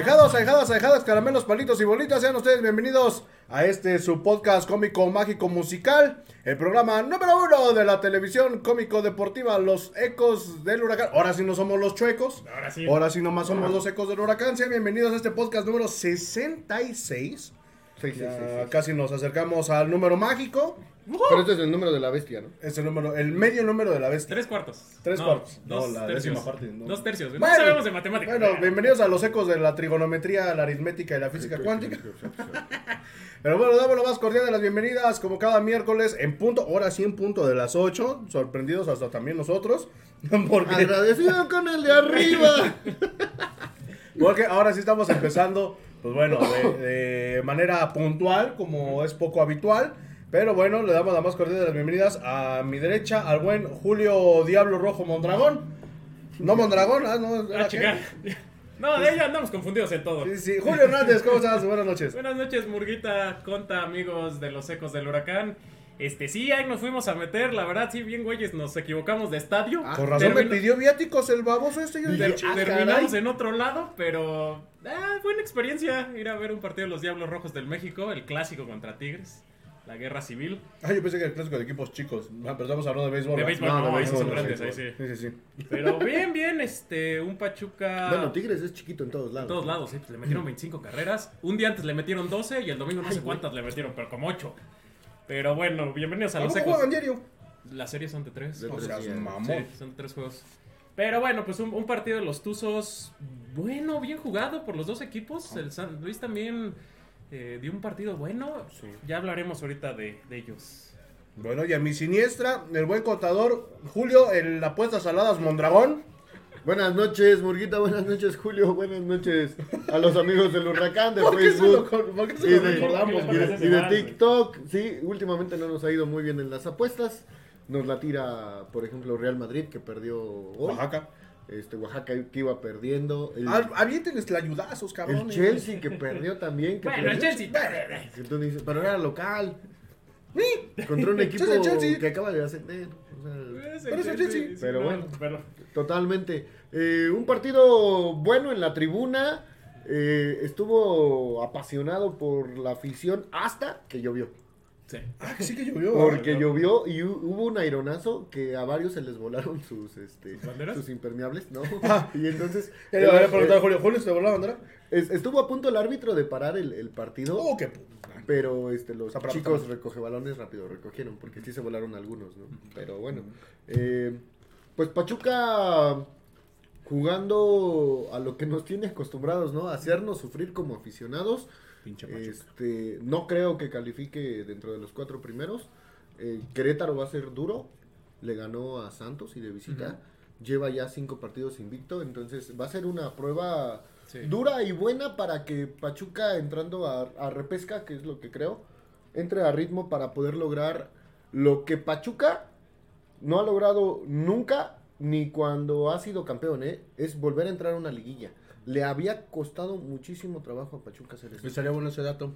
Ahijados, ahijadas, ahijadas, caramelos, palitos y bolitas, sean ustedes bienvenidos a este su podcast cómico, mágico, musical, el programa número uno de la televisión cómico deportiva, Los Ecos del Huracán. Ahora sí no somos los chuecos, Ahora sí. ahora sí nomás somos los Ecos del Huracán. Sean bienvenidos a este podcast número 66. Sí, sí, sí, casi nos acercamos al número mágico. Pero este es el número de la bestia, ¿no? Es el número, el medio número de la bestia. Tres cuartos. Tres No, cuartos. No, Dos la tercios. décima parte, no. Dos tercios. Bueno. no sabemos de matemáticas. Bueno, bienvenidos a los ecos de la trigonometría, la aritmética y la física cuántica. Pero bueno, damos la más cordial de las bienvenidas, como cada miércoles, en punto, ahora sí en punto de las 8, sorprendidos hasta también nosotros, porque, Agradecido con el de arriba. porque ahora sí estamos empezando, pues bueno, de, de manera puntual, como es poco habitual, pero bueno, le damos la más cordial de las bienvenidas a mi derecha, al buen Julio Diablo Rojo Mondragón. No Mondragón, ah, no, Ah, era qué? No, de ella andamos confundidos en todo. Sí, sí, Julio Hernández, ¿cómo estás? Buenas noches. Buenas noches, Murguita, Conta, amigos de los ecos del huracán. Este, sí, ahí nos fuimos a meter, la verdad, sí, bien, güeyes, nos equivocamos de estadio. Con razón me pidió viáticos el baboso este. Yo dije, ah, terminamos caray. en otro lado, pero ah, buena experiencia ir a ver un partido de los Diablos Rojos del México, el clásico contra Tigres, la guerra civil. Ah, yo pensé que era el clásico de equipos chicos. Ah, pero estamos hablando de béisbol. De béisbol, No, no, de esos son béisbol, grandes, ahí béisbol. sí. Sí, sí, sí. Pero bien, bien, este, un Pachuca. Bueno, Tigres es chiquito en todos lados. En todos lados, sí, pues le metieron 25 carreras. Un día antes le metieron 12 y el domingo no sé cuántas le metieron, pero como 8. Pero bueno, bienvenidos a ¿A los ecos. juegan diario? Las series son de 3. De No tres mamón. Sí, son tres juegos. Pero bueno, pues un, un partido de los Tuzos, bueno, bien jugado por los dos equipos. El San Luis también eh, dio un partido bueno. Sí. Ya hablaremos ahorita de, de ellos. Bueno, y a mi siniestra, el buen contador Julio, el apuestas saladas Mondragón. Buenas noches, Murguita. Buenas noches, Julio. Buenas noches a los amigos del Huracán de ¿Por qué se lo, Facebook. por qué se Y lo de, y de- y de TikTok, sí, últimamente no nos ha ido muy bien en las apuestas. Nos la tira, por ejemplo, Real Madrid, que perdió hoy. Oaxaca. Este, Oaxaca que iba perdiendo. El, la ayudazos, el cabrón. Chelsea que perdió también. Que Bueno, el Chelsea. Que tú dices, pero era local. Contra un equipo el Chelsea. que acaba de ascender. o sea, Es Pero es el Chelsea. Pero no, bueno. pero- totalmente. Eh, un partido bueno en la tribuna. eh, estuvo apasionado por la afición hasta que llovió. sí. Ah, que sí que llovió. Porque ah. llovió y hu- hubo un aironazo que a varios se les volaron sus, este, ¿Sus banderas? sus impermeables, ¿no? Ah. y entonces Ya le voy a eh, preguntar a Julio. ¿Julio se te voló la bandera? es- estuvo a punto el árbitro de parar el, el partido. Oh, qué pu- Pero este, los chicos recoge balones rápido recogieron, porque sí se volaron algunos, ¿no? Pero bueno. eh, pues Pachuca jugando a lo que nos tiene acostumbrados, ¿no? A hacernos sufrir como aficionados. Pinche Pachuca. Este, no creo que califique dentro de los cuatro primeros. Eh, Querétaro va a ser duro. Le ganó a Santos y de visita. Lleva ya cinco partidos invicto. Entonces va a ser una prueba Sí. dura y buena para que Pachuca entrando a, a repesca, que es lo que creo, entre a ritmo para poder lograr lo que Pachuca no ha logrado nunca ni cuando ha sido campeón, ¿eh? es volver a entrar a una liguilla. Le había costado muchísimo trabajo a Pachuca hacer eso. Me estaría bueno ese dato.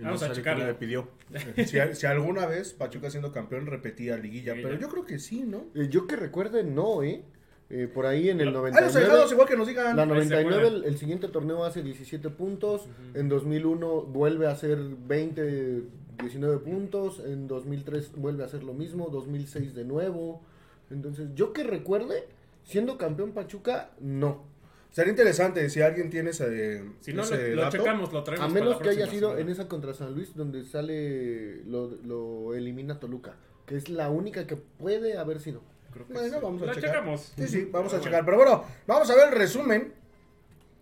Vamos no a checarlo. quién le pidió. si, si alguna vez Pachuca siendo campeón repetía liguilla, Liguilla. pero yo creo que sí, ¿no? Eh, yo que recuerde, no, ¿eh? Eh, por ahí en el Lo- Hay los 99. allegados igual que nos digan. La Ahí se 99, puede. el, el siguiente torneo hace 17 puntos. En 2001 vuelve a hacer 20, 19 puntos. En 2003 vuelve a hacer lo mismo. 2006 de nuevo. Entonces, yo que recuerde, siendo campeón Pachuca, no. Sería interesante si alguien tiene ese, Si no, ese lo, lo dato. checamos, lo traemos A para menos la que haya sido semana. en esa contra San Luis donde sale, lo, lo elimina Toluca. Que es la única que puede haber sido. Creo que Bueno, sí. vamos a checar. checamos. Sí, sí, vamos a checar. Pero bueno, vamos a ver el resumen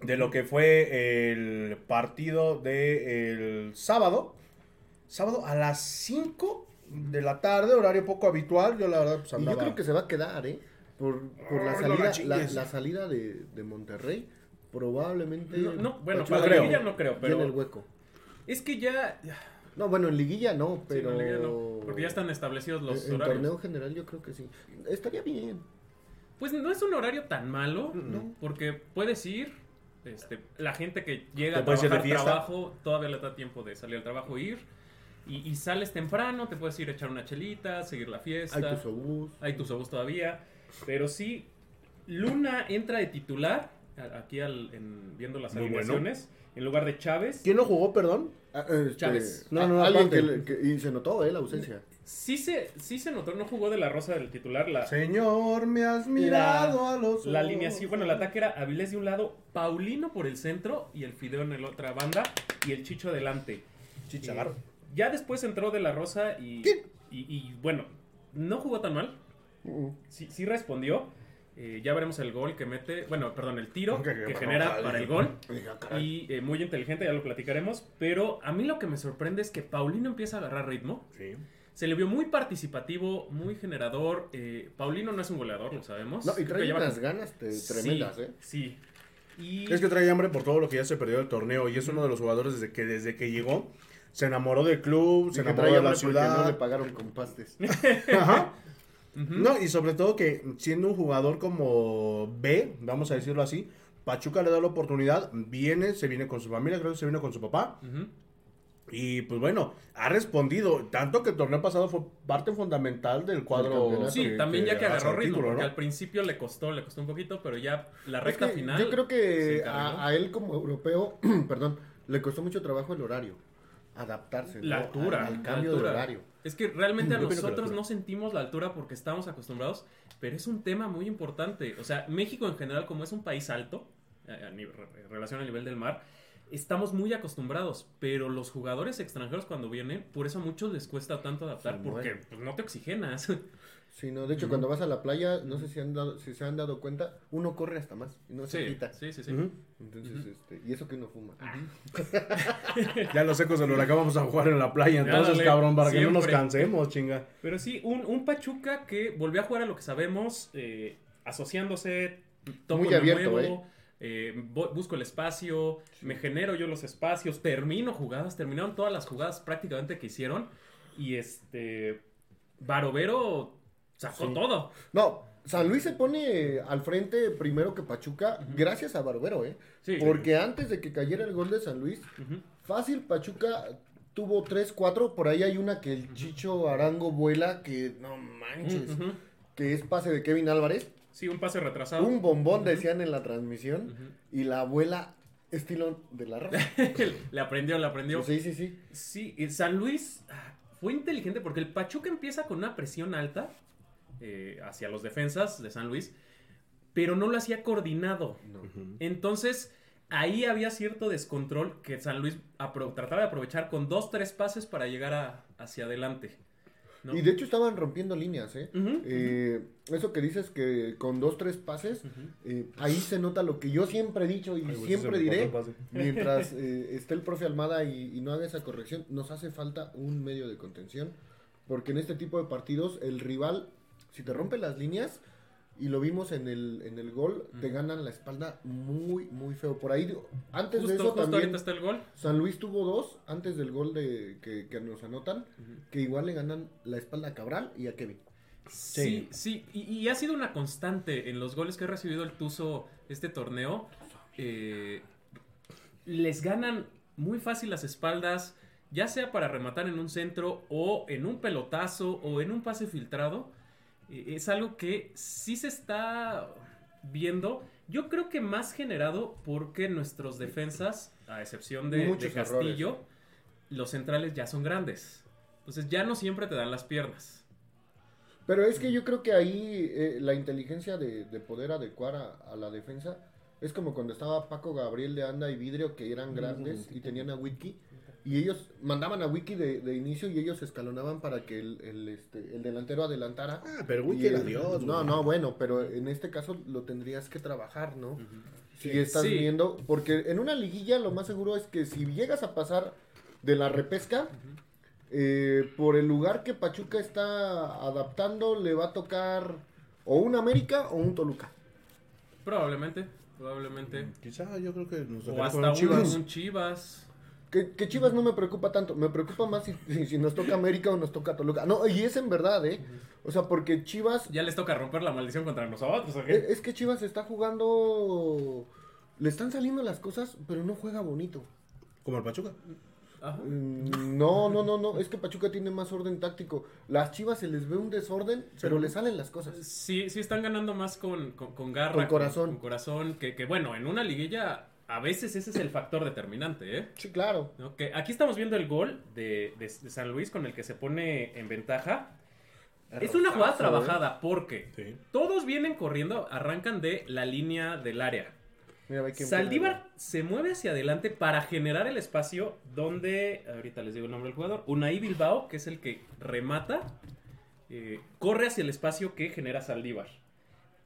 de lo que fue el partido del sábado. Sábado a las 5 de la tarde, horario poco habitual. Yo la verdad pues Y andaba... yo creo que se va a quedar, ¿eh? Por, por la salida, la salida de, de Monterrey. Probablemente. No, no, bueno, Pachuca para. Liguilla no creo, pero llene el hueco. es que ya, No, bueno, en liguilla no, sí, pero. no, Liguilla no, porque ya están establecidos los en, en horarios. torneo general yo creo que sí. Estaría bien. Pues no es un horario tan malo, No. porque puedes ir, este, la gente que llega a trabajar trabajo, todavía le da tiempo de salir al trabajo, ir, y, y sales temprano, te puedes ir a echar una chelita, seguir la fiesta. Hay tu obús. Hay tus obús todavía. Pero sí, Luna entra de titular a- aquí al- en- viendo las Muy bueno. alineaciones. En lugar de Chávez. ¿Quién lo jugó, perdón? Ah, este, Chávez. No, no, no, alguien que, le- que- y se notó, eh, la ausencia. Sí se, sí se notó, no jugó de la Rosa del titular. La, Señor, me has mirado a los la ojos. alineación, bueno, el ataque era Avilés de un lado, Paulino por el centro y el Fideo en la otra banda y el Chicho adelante. Chichagarro. Eh, ya después entró de la Rosa y, y, y, bueno, no jugó tan mal. Sí, sí respondió. Eh, ya veremos el gol que mete, bueno, perdón, el tiro que genera para el gol. Caray. Y eh, muy inteligente, ya lo platicaremos. Pero a mí lo que me sorprende es que Paulino empieza a agarrar ritmo. Sí. Se le vio muy participativo, muy generador. Eh, Paulino no es un goleador, lo sabemos. No, y trae lleva- unas ganas te- tremendas, Sí, ¿eh? Sí. Y Es que trae hambre por todo lo que ya se perdió del torneo y es uno de los jugadores desde que desde que llegó se enamoró del club, se enamoró de la ciudad. no le pagaron con pastes. Ajá. Ujú. No, y sobre todo que siendo un jugador como B, vamos a decirlo así, Pachuca le da la oportunidad, viene, se viene con su familia, creo que se viene con su papá, Ujú. y pues bueno, ha respondido, tanto que el torneo pasado fue parte fundamental del cuadro. Sí, también ya que agarró ritmo, título, porque ¿no? al principio le costó, le costó un poquito, pero ya la Es recta que final. Yo creo que a, a él como europeo, perdón, le costó mucho trabajo el horario. Adaptarse La ¿no? altura, al, cambio altura. de horario. Es que realmente a Yo nosotros no sentimos la altura porque estamos acostumbrados, pero es un tema muy importante. O sea, México en general, como es un país alto, en relación al nivel del mar, estamos muy acostumbrados, pero los jugadores extranjeros cuando vienen, por eso a muchos les cuesta tanto adaptar, porque pues, no te oxigenas. Sí, no, de hecho, cuando vas a la playa, no sé si, han dado, si se han dado cuenta, uno corre hasta más y no se sí, quita. sí, sí, sí. Entonces, este, y eso que uno fuma. Ya los ecos del huracán vamos a jugar en la playa, entonces cabrón, para que no nos cansemos, chinga. Pero sí, un, un Pachuca que volvió a jugar a lo que sabemos, eh, asociándose, toco Muy abierto, muevo, eh, bu- busco el espacio, me genero yo los espacios, termino jugadas, terminaron todas las jugadas prácticamente que hicieron. Y este. Barovero sacó Sí. todo. No, San Luis se pone al frente primero que Pachuca, gracias a Barbero, ¿eh? Sí. Porque antes de que cayera el gol de San Luis, fácil, Pachuca tuvo 3, 4. Por ahí hay una que el Chicho Arango vuela, que no manches, que es pase de Kevin Álvarez. Sí, un pase retrasado. Un bombón, decían en la transmisión, y la abuela estilo de la rosa. le aprendió, le aprendió. Sí, sí, sí. Sí, y San Luis ah, fue inteligente porque el Pachuca empieza con una presión alta eh, hacia los defensas de San Luis, pero no lo hacía coordinado. No. Entonces, ahí había cierto descontrol que San Luis trataba de aprovechar con dos, tres pases para llegar a- hacia adelante. ¿no? Y de hecho estaban rompiendo líneas, ¿eh? Eh, eso que dices que con dos, tres pases, eh, ahí se nota lo que yo siempre he dicho y Ay, siempre diré, mientras eh, esté el profe Almada y, y no haga esa corrección, nos hace falta un medio de contención, porque en este tipo de partidos el rival, si te rompe las líneas, y lo vimos en el, en el gol, te ganan la espalda muy, muy feo. Por ahí, antes Justo, de eso justo también, ahorita está el gol. San Luis tuvo dos, antes del gol de que, que nos anotan, que igual le ganan la espalda a Cabral y a Kevin. Sí, sí, y, y ha sido una constante en los goles que ha recibido el Tuzo este torneo. eh, les ganan muy fácil las espaldas, ya sea para rematar en un centro o en un pelotazo o en un pase filtrado. Eh, es algo que sí se está viendo. Yo creo que más generado porque nuestros defensas, a excepción de, Castillo, los centrales ya son grandes. Entonces ya no siempre te dan las piernas. Pero es que yo creo que ahí eh, la inteligencia de, de poder adecuar a, a la defensa es como cuando estaba Paco Gabriel de Anda y Vidrio, que eran grandes y tenían a Wiki. Y ellos mandaban a Wiki de, de inicio y ellos escalonaban para que el, el, este, el delantero adelantara. Ah, pero Wiki era Dios. No, güey. no, bueno, pero en este caso lo tendrías que trabajar, ¿no? Si Sí. estás Sí. viendo, porque en una liguilla lo más seguro es que si llegas a pasar de la repesca, eh, por el lugar que Pachuca está adaptando, le va a tocar o un América o un Toluca. Probablemente, probablemente. Quizá yo creo que nos O hasta con un Chivas. un Chivas. Que, que Chivas no me preocupa tanto, me preocupa más si, si- si nos toca América o nos toca Toluca. No, y es en verdad, ¿eh? O sea, porque Chivas, Ya les toca romper la maldición contra nosotros, ¿o qué? es, es que Chivas está jugando, le están saliendo las cosas, pero no juega bonito. Como el Pachuca. Ajá. Mm, No, no, no, no. Es que Pachuca tiene más orden táctico. Las chivas se les ve un desorden, pero le salen las cosas. Sí, sí están ganando más con, con, con garra. Con corazón. Con, corazón. Que, que bueno, en una liguilla a veces ese es el factor determinante, ¿eh? Sí, claro. Que aquí estamos viendo el gol de, de- de San Luis con el que se pone en ventaja. Es una jugada Rosazo, trabajada porque Sí. todos vienen corriendo, arrancan de la línea del área. Mira, Saldívar se mueve hacia adelante para generar el espacio donde, ahorita les digo el nombre del jugador, Unai Bilbao, que es el que remata, eh, corre hacia el espacio que genera Saldívar.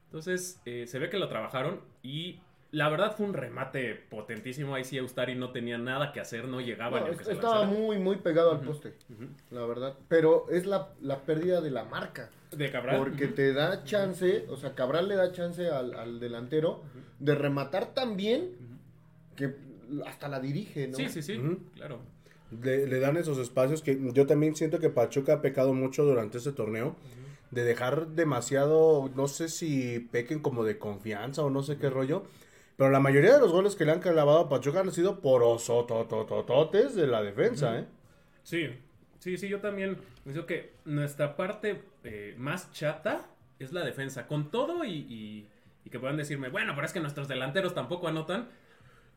Entonces, eh, se ve que lo trabajaron y la verdad fue un remate potentísimo. Ahí sí Eustari no tenía nada que hacer, no llegaba No, ni aunque se estaba lanzara. muy, muy pegado al poste, la verdad. Pero es la, la pérdida de la marca. De Cabral. Porque te da chance, o sea, Cabral le da chance al, al delantero de rematar tan bien que hasta la dirige, ¿no? Sí, sí, sí, claro. Le, le dan esos espacios que yo también siento que Pachuca ha pecado mucho durante este torneo. De dejar demasiado, no sé si pequen como de confianza o no sé qué rollo. Pero la mayoría de los goles que le han clavado a Pachuca han sido por osototototes de la defensa, ¿eh? Sí, sí, sí, yo también pienso que nuestra parte eh, más chata es la defensa. Con todo y, y- y que puedan decirme, bueno, pero es que nuestros delanteros tampoco anotan,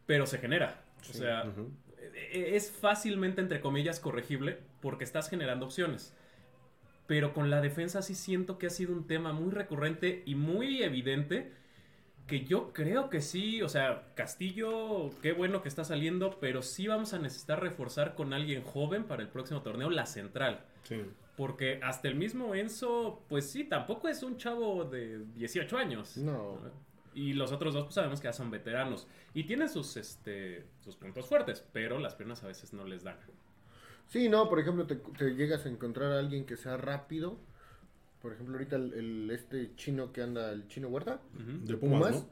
pero se genera. O sea, Ujú. e- es fácilmente, entre comillas, corregible porque estás generando opciones. Pero con la defensa sí siento que ha sido un tema muy recurrente y muy evidente que yo creo que sí, o sea, Castillo, qué bueno que está saliendo, pero sí vamos a necesitar reforzar con alguien joven para el próximo torneo la central. Sí. Porque hasta el mismo Enzo, pues sí, tampoco es un chavo de 18 años. No. Y los otros dos, pues sabemos que ya son veteranos. Y tienen sus, este, sus puntos fuertes, pero las piernas a veces no les dan. Sí, no, por ejemplo, te, te llegas a encontrar a alguien que sea rápido. Por ejemplo, ahorita el, el- este chino que anda, el chino Huerta, Ujú. De Pumas, ¿no?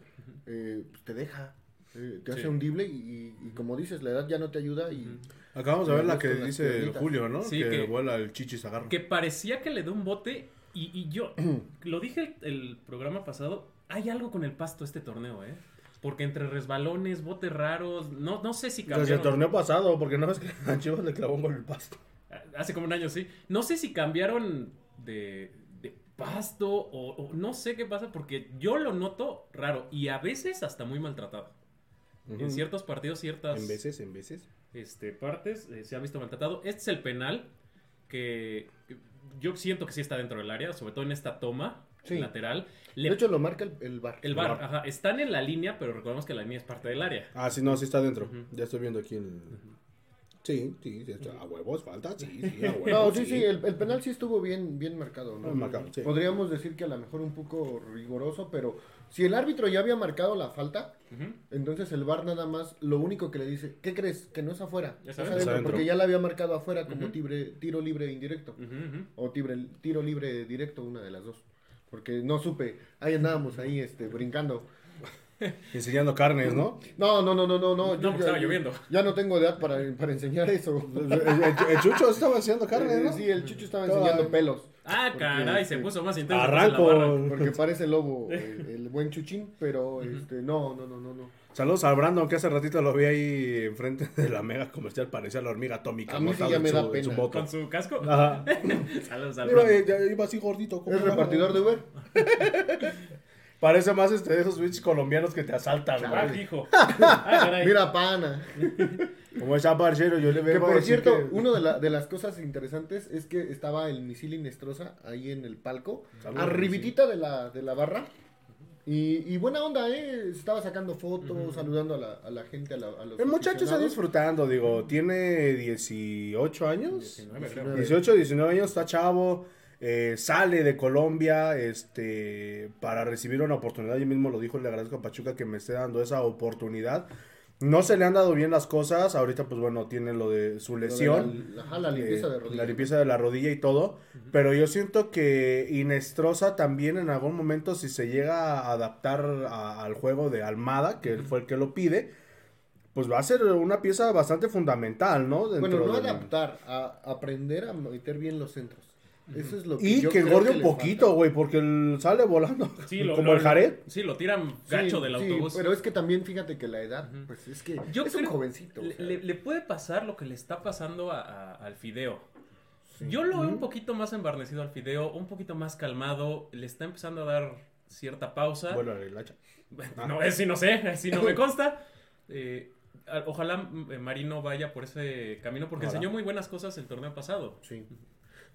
eh, pues te deja, eh, te Sí. hace hundible y, y como dices, la edad ya no te ayuda y... Acabamos de ver la Con que dice el. Julio, ¿no? Sí, que, que- vuela el chichis agarro. Que parecía que le dio un bote. Y, y yo, lo dije el, el programa pasado, hay algo con el pasto este torneo, ¿eh? Porque entre resbalones, botes raros, no, no sé si Desde cambiaron. el torneo pasado, porque no es que a Chivas le clavó un gol el pasto. Hace como un año, sí. No sé si cambiaron de pasto o, o no sé qué pasa porque yo lo noto raro y a veces hasta muy maltratado. En ciertos partidos, ciertas En veces, en veces. este, partes eh, se ha visto maltratado. Este es el penal que, yo siento que sí está dentro del área, sobre todo en esta toma Sí. lateral. De hecho, lo marca el, el bar. el bar, ajá, están en la línea, pero recordemos que la línea es parte del área. Ah, sí, no, sí está dentro. Ya estoy viendo aquí el... Sí, sí, a huevos falta, sí, sí, a huevos. No, sí, sí, el, el penal sí estuvo bien, bien marcado, ¿no? Bien marcado, sí. Podríamos decir que a lo mejor un poco riguroso, pero si el árbitro ya había marcado la falta, entonces el VAR nada más lo único que le dice, ¿qué crees? Que no es afuera, Ya sabes. adentro, porque ya la había marcado afuera como tibre- tiro libre indirecto, o tibre- tiro libre directo, una de las dos. Porque no supe, ahí andábamos ahí este, brincando. Enseñando carnes, ¿no? No, no, no, no, no, no. No, yo estaba lloviendo. Ya no tengo edad para, para enseñar eso. El, el- el Chucho estaba enseñando carnes, ¿no? Sí, el chucho estaba enseñando pelos. Ah, Porque, caray, se este, puso más intenso. Arranco. Porque parece lobo el, el buen chuchín, pero este, no, no, no, no, no. Saludos a Brandon, que hace ratito lo vi ahí enfrente de la mega comercial, parecía la hormiga atómica. A mí sí ya en me su- da en pena. su moto. Con su casco. Ajá. Saludos al Iba, Brandon. iba así gordito. como ¿Es repartidor de Uber? Parece más este, de esos bitches colombianos que te asaltan, Ah, güey. hijo. Ah, caray. Mira, pana. Como esa parcero, yo le veo. Que por cierto, que- una de, la- de las cosas interesantes es que estaba el misil Inestrosa ahí en el palco, Saludos, arribitita de la, de la barra. Y, y buena onda, ¿eh? Estaba sacando fotos, Ujú. saludando a la, a la gente, a, la- a los El muchacho está disfrutando, digo, tiene 18 años. 19, creo. 18, 19 años, está chavo, eh, sale de Colombia este, para recibir una oportunidad. Yo mismo lo dijo, le agradezco a Pachuca que me esté dando esa oportunidad. No se le han dado bien las cosas, ahorita pues bueno, tiene lo de su Lo de lesión. La, ajá, la limpieza eh, de rodillas. La limpieza de la rodilla y todo. Pero yo siento que Inestrosa también en algún momento, si se llega a adaptar a- al juego de Almada, que él fue el que lo pide, pues va a ser una pieza bastante fundamental, ¿no? Bueno, no adaptar, a aprender a meter bien los centros. Eso es lo que Y yo que engorde un le poquito, güey, porque el sale volando. Sí, lo- como lo- el Jared. Sí, lo tiran Sí, gacho del sí, autobús. pero es que también fíjate que la edad, pues es que Yo es un jovencito. o Le, sea. le- le puede pasar lo que le está pasando a- a- al fideo. Sí. Yo lo veo un poquito más embarnecido al fideo, un poquito más calmado, le está empezando a dar cierta pausa. Bueno, el hacha. No, es sí no sé, si no me consta. Eh, ojalá eh, Marino vaya por ese camino porque Ojalá. enseñó muy buenas cosas el torneo pasado. Sí.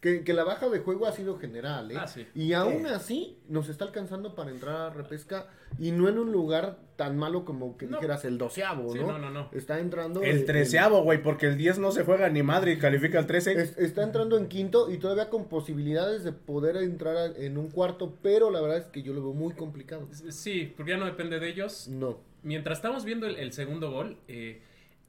Que, que la baja de juego ha sido general, ¿eh? Ah, sí. Y aún así nos está alcanzando para entrar a repesca y no en un lugar tan malo como que No. dijeras el doceavo, Sí, ¿no? no, no, no. Está entrando... El treceavo, güey, porque el 10 no se juega ni madre y califica el 13. Es- está entrando en quinto y todavía con posibilidades de poder entrar a- en un cuarto, pero la verdad es que yo lo veo muy complicado. Sí, porque ya no depende de ellos. No. Mientras estamos viendo el, el segundo gol, eh,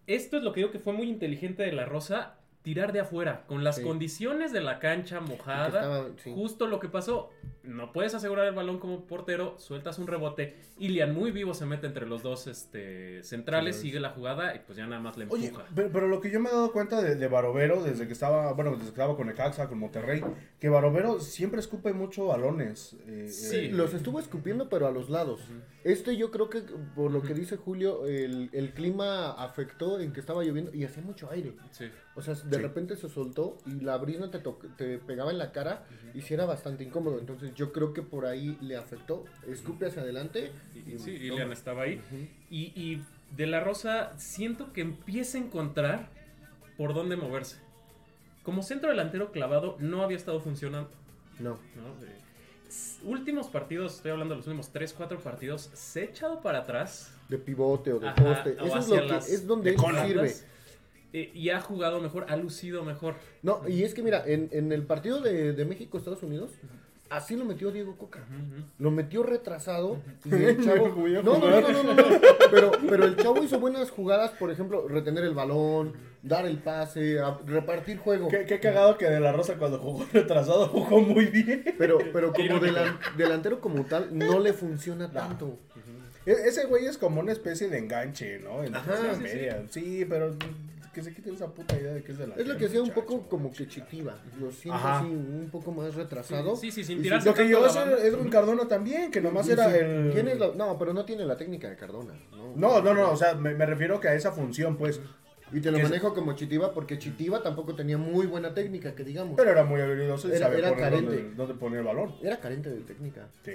esto es lo que digo que fue muy inteligente de la Rosa, tirar de afuera, con las Sí. condiciones de la cancha mojada, Que estaba- sí. justo lo que pasó, no puedes asegurar el balón como portero, sueltas un rebote, Ilian muy vivo se mete entre los dos este, centrales, Sí, sigue la jugada y pues ya nada más le empuja. Oye, pero, pero lo que yo me he dado cuenta de, de Barovero desde que estaba, bueno, desde que estaba con Necaxa, con Monterrey, que Barovero siempre escupe mucho balones. eh, Sí. eh, Los estuvo escupiendo, pero a los lados. Este yo creo que, por lo que dice Julio, el, el clima afectó en que estaba lloviendo y hacía mucho aire. Sí. O sea, de Sí. repente se soltó y la brisa te, te pegaba en la cara y sí era bastante incómodo. Entonces yo creo que por ahí le afectó. Escupe hacia adelante. Y, y- sí. Ilian estaba ahí. Y, y de la Rosa siento que empieza a encontrar por dónde moverse. Como centro delantero clavado no había estado funcionando. No. ¿no? Eh, últimos partidos, estoy hablando de los últimos 3, 4 partidos, se ha echado para atrás. De pivote o de Ajá, poste. o Eso es, lo que, las- es donde sirve. Eh, y ha jugado mejor, ha lucido mejor. No, y es que mira, en, en el partido de, de México-Estados Unidos, así lo metió Diego Coca. Lo metió retrasado y el chavo... No, no, no, no, no, no. Pero, pero el chavo hizo buenas jugadas, por ejemplo, retener el balón, dar el pase, a- repartir juego. Qué, qué cagado que De La Rosa cuando jugó retrasado jugó muy bien. Pero, pero como delan- delantero como tal, no le funciona tanto. E- Ese güey es como una especie de enganche, ¿no? En la Ajá, zona sí, sí. media. Sí, pero que se quiten esa puta idea de que es de la. Es lo que hacía un poco como que chitiva. Lo siento Ajá. así, un poco más retrasado. Sí, sí, sin tirarse Lo que llegó a ser. Edwin Cardona también, que nomás era sí, el. ¿quién es la- No, pero no tiene la técnica de Cardona. No, No, no, no, o sea, me, me refiero que a esa función, pues. Y te lo Es- manejo como Chitiva porque Chitiva tampoco tenía muy buena técnica, que digamos. Pero era muy habilidoso y Era- sabía era poner carente. dónde, dónde poner el balón. Era carente de técnica. Sí.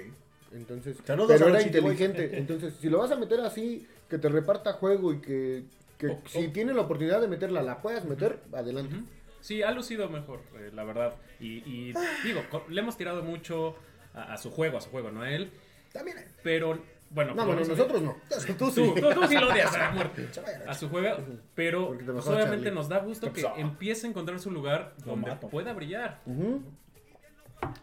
Entonces, pero era inteligente. Entonces, si lo vas a meter así, que te reparta juego y que, que O- si o- tiene la oportunidad de meterla, la puedas meter, adelante. Sí, ha lucido mejor, eh, la verdad. Y, y digo, le hemos tirado mucho a, a su juego, a su juego, no a él. También. eh, Pero, bueno. No, bueno, nosotros no. Tú Tú, tú, tú sí lo odias a muerte. Se vaya. A su juego, pero pues, obviamente Charlie. nos da gusto ¿Qué que empiece a encontrar su lugar donde pueda brillar. Ujú.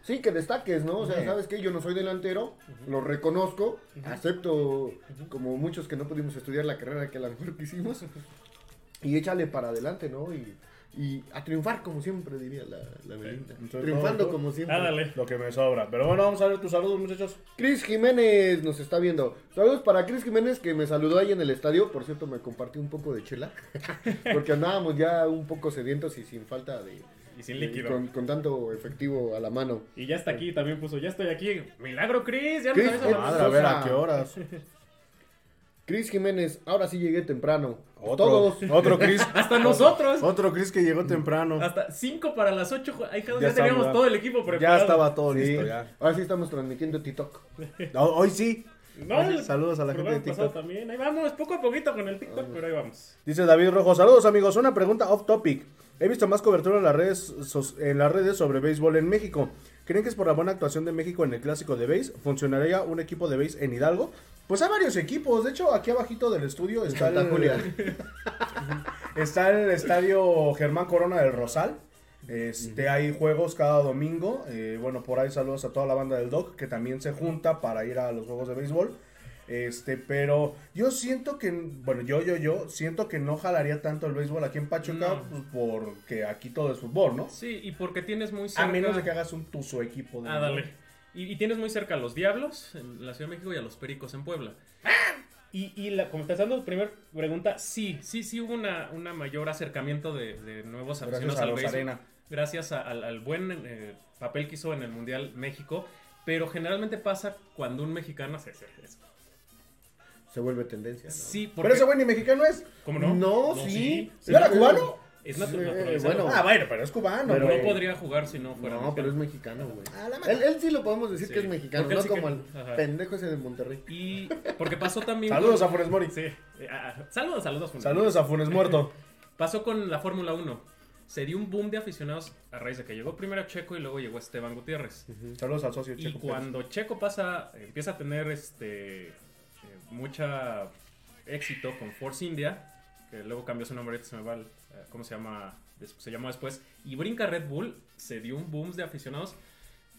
Sí, que destaques, ¿no? O sea. ¿sabes qué? Yo no soy delantero, lo reconozco, acepto como muchos que no pudimos estudiar la carrera que a lo mejor quisimos, y échale para adelante, ¿no? Y, y a triunfar, como siempre diría la, la Belinda. Triunfando como siempre. Ándale. Lo que me sobra. Pero bueno, vamos a ver tus saludos, muchachos. Cris Jiménez nos está viendo. Saludos para Cris Jiménez que me saludó ahí en el estadio. Por cierto, me compartió un poco de chela. Porque andábamos ya un poco sedientos y sin falta de... Y sin líquido. Con, con tanto efectivo a la mano. Y ya está aquí, también puso, ya estoy aquí. Milagro, Chris, ya Chris, habías eh, Madre, a ver a qué horas. Cris Jiménez, ahora sí llegué temprano. Otro, Todos. otro Chris. Hasta nosotros. Otro Chris que llegó temprano. Hasta 5 para las 8. Ahí ya, Ya teníamos todo el equipo preparado. Ya estaba todo Sí. listo, ya. Ahora sí estamos transmitiendo TikTok. No, Hoy sí. No, Saludos a la gente de TikTok. también. Ahí vamos, poco a poquito con el TikTok, pero ahí vamos. Dice David Rojo, saludos amigos, una pregunta off topic. He visto más cobertura en las redes, en las redes sobre béisbol en México. ¿Creen que es por la buena actuación de México en el clásico de béis? ¿Funcionaría un equipo de béis en Hidalgo? Pues hay varios equipos. De hecho, aquí abajito del estudio está el, está el estadio Germán Corona del Rosal. Este, Hay juegos cada domingo. Eh, bueno, por ahí saludos a toda la banda del DOC que también se junta para ir a los juegos de béisbol. Este, pero yo siento que, bueno, yo, yo, yo, siento que no jalaría tanto el béisbol aquí en Pachuca, No. pues, porque aquí todo es fútbol, ¿no? Sí, y porque tienes muy cerca. A menos de que hagas un tuzo equipo de Ah, dale. Y, y tienes muy cerca a los Diablos en la Ciudad de México y a los Pericos en Puebla. Y, y la, contestando tu primera pregunta, sí, sí, sí hubo una, una mayor acercamiento de, de nuevos aficionados al béisbol. Arena. gracias a- al, al buen eh, papel que hizo en el Mundial México, pero generalmente pasa cuando un mexicano se... se- se- Se vuelve tendencia. ¿no? sí, porque... Pero ese güey ni mexicano es. ¿Cómo no? No, sí. ¿No era cubano? Es naturalizado. bueno. Ah, bueno, pero es cubano. Pero- no podría jugar si no fuera No, pero es mexicano. mexicano, güey. Ah. Él, él sí lo podemos decir Sí, que es mexicano, no sí como que- el ajá. pendejo ese de Monterrey. Y porque pasó también... Saludos con- a Funes Mori. Sí. Eh, ah, saludos, saludos. Funes. Saludos a Funes Muerto. Pasó con la Fórmula 1. Se dio un boom de aficionados a raíz de que llegó primero Checo y luego llegó Esteban Gutiérrez. Saludos al socio Y Checo. cuando Checo pasa, empieza a tener este eh, mucha éxito con Force India, que luego cambió su nombre, se me va, el- eh, ¿cómo se llama? Se llamó después, y brinca Red Bull, se dio un boom de aficionados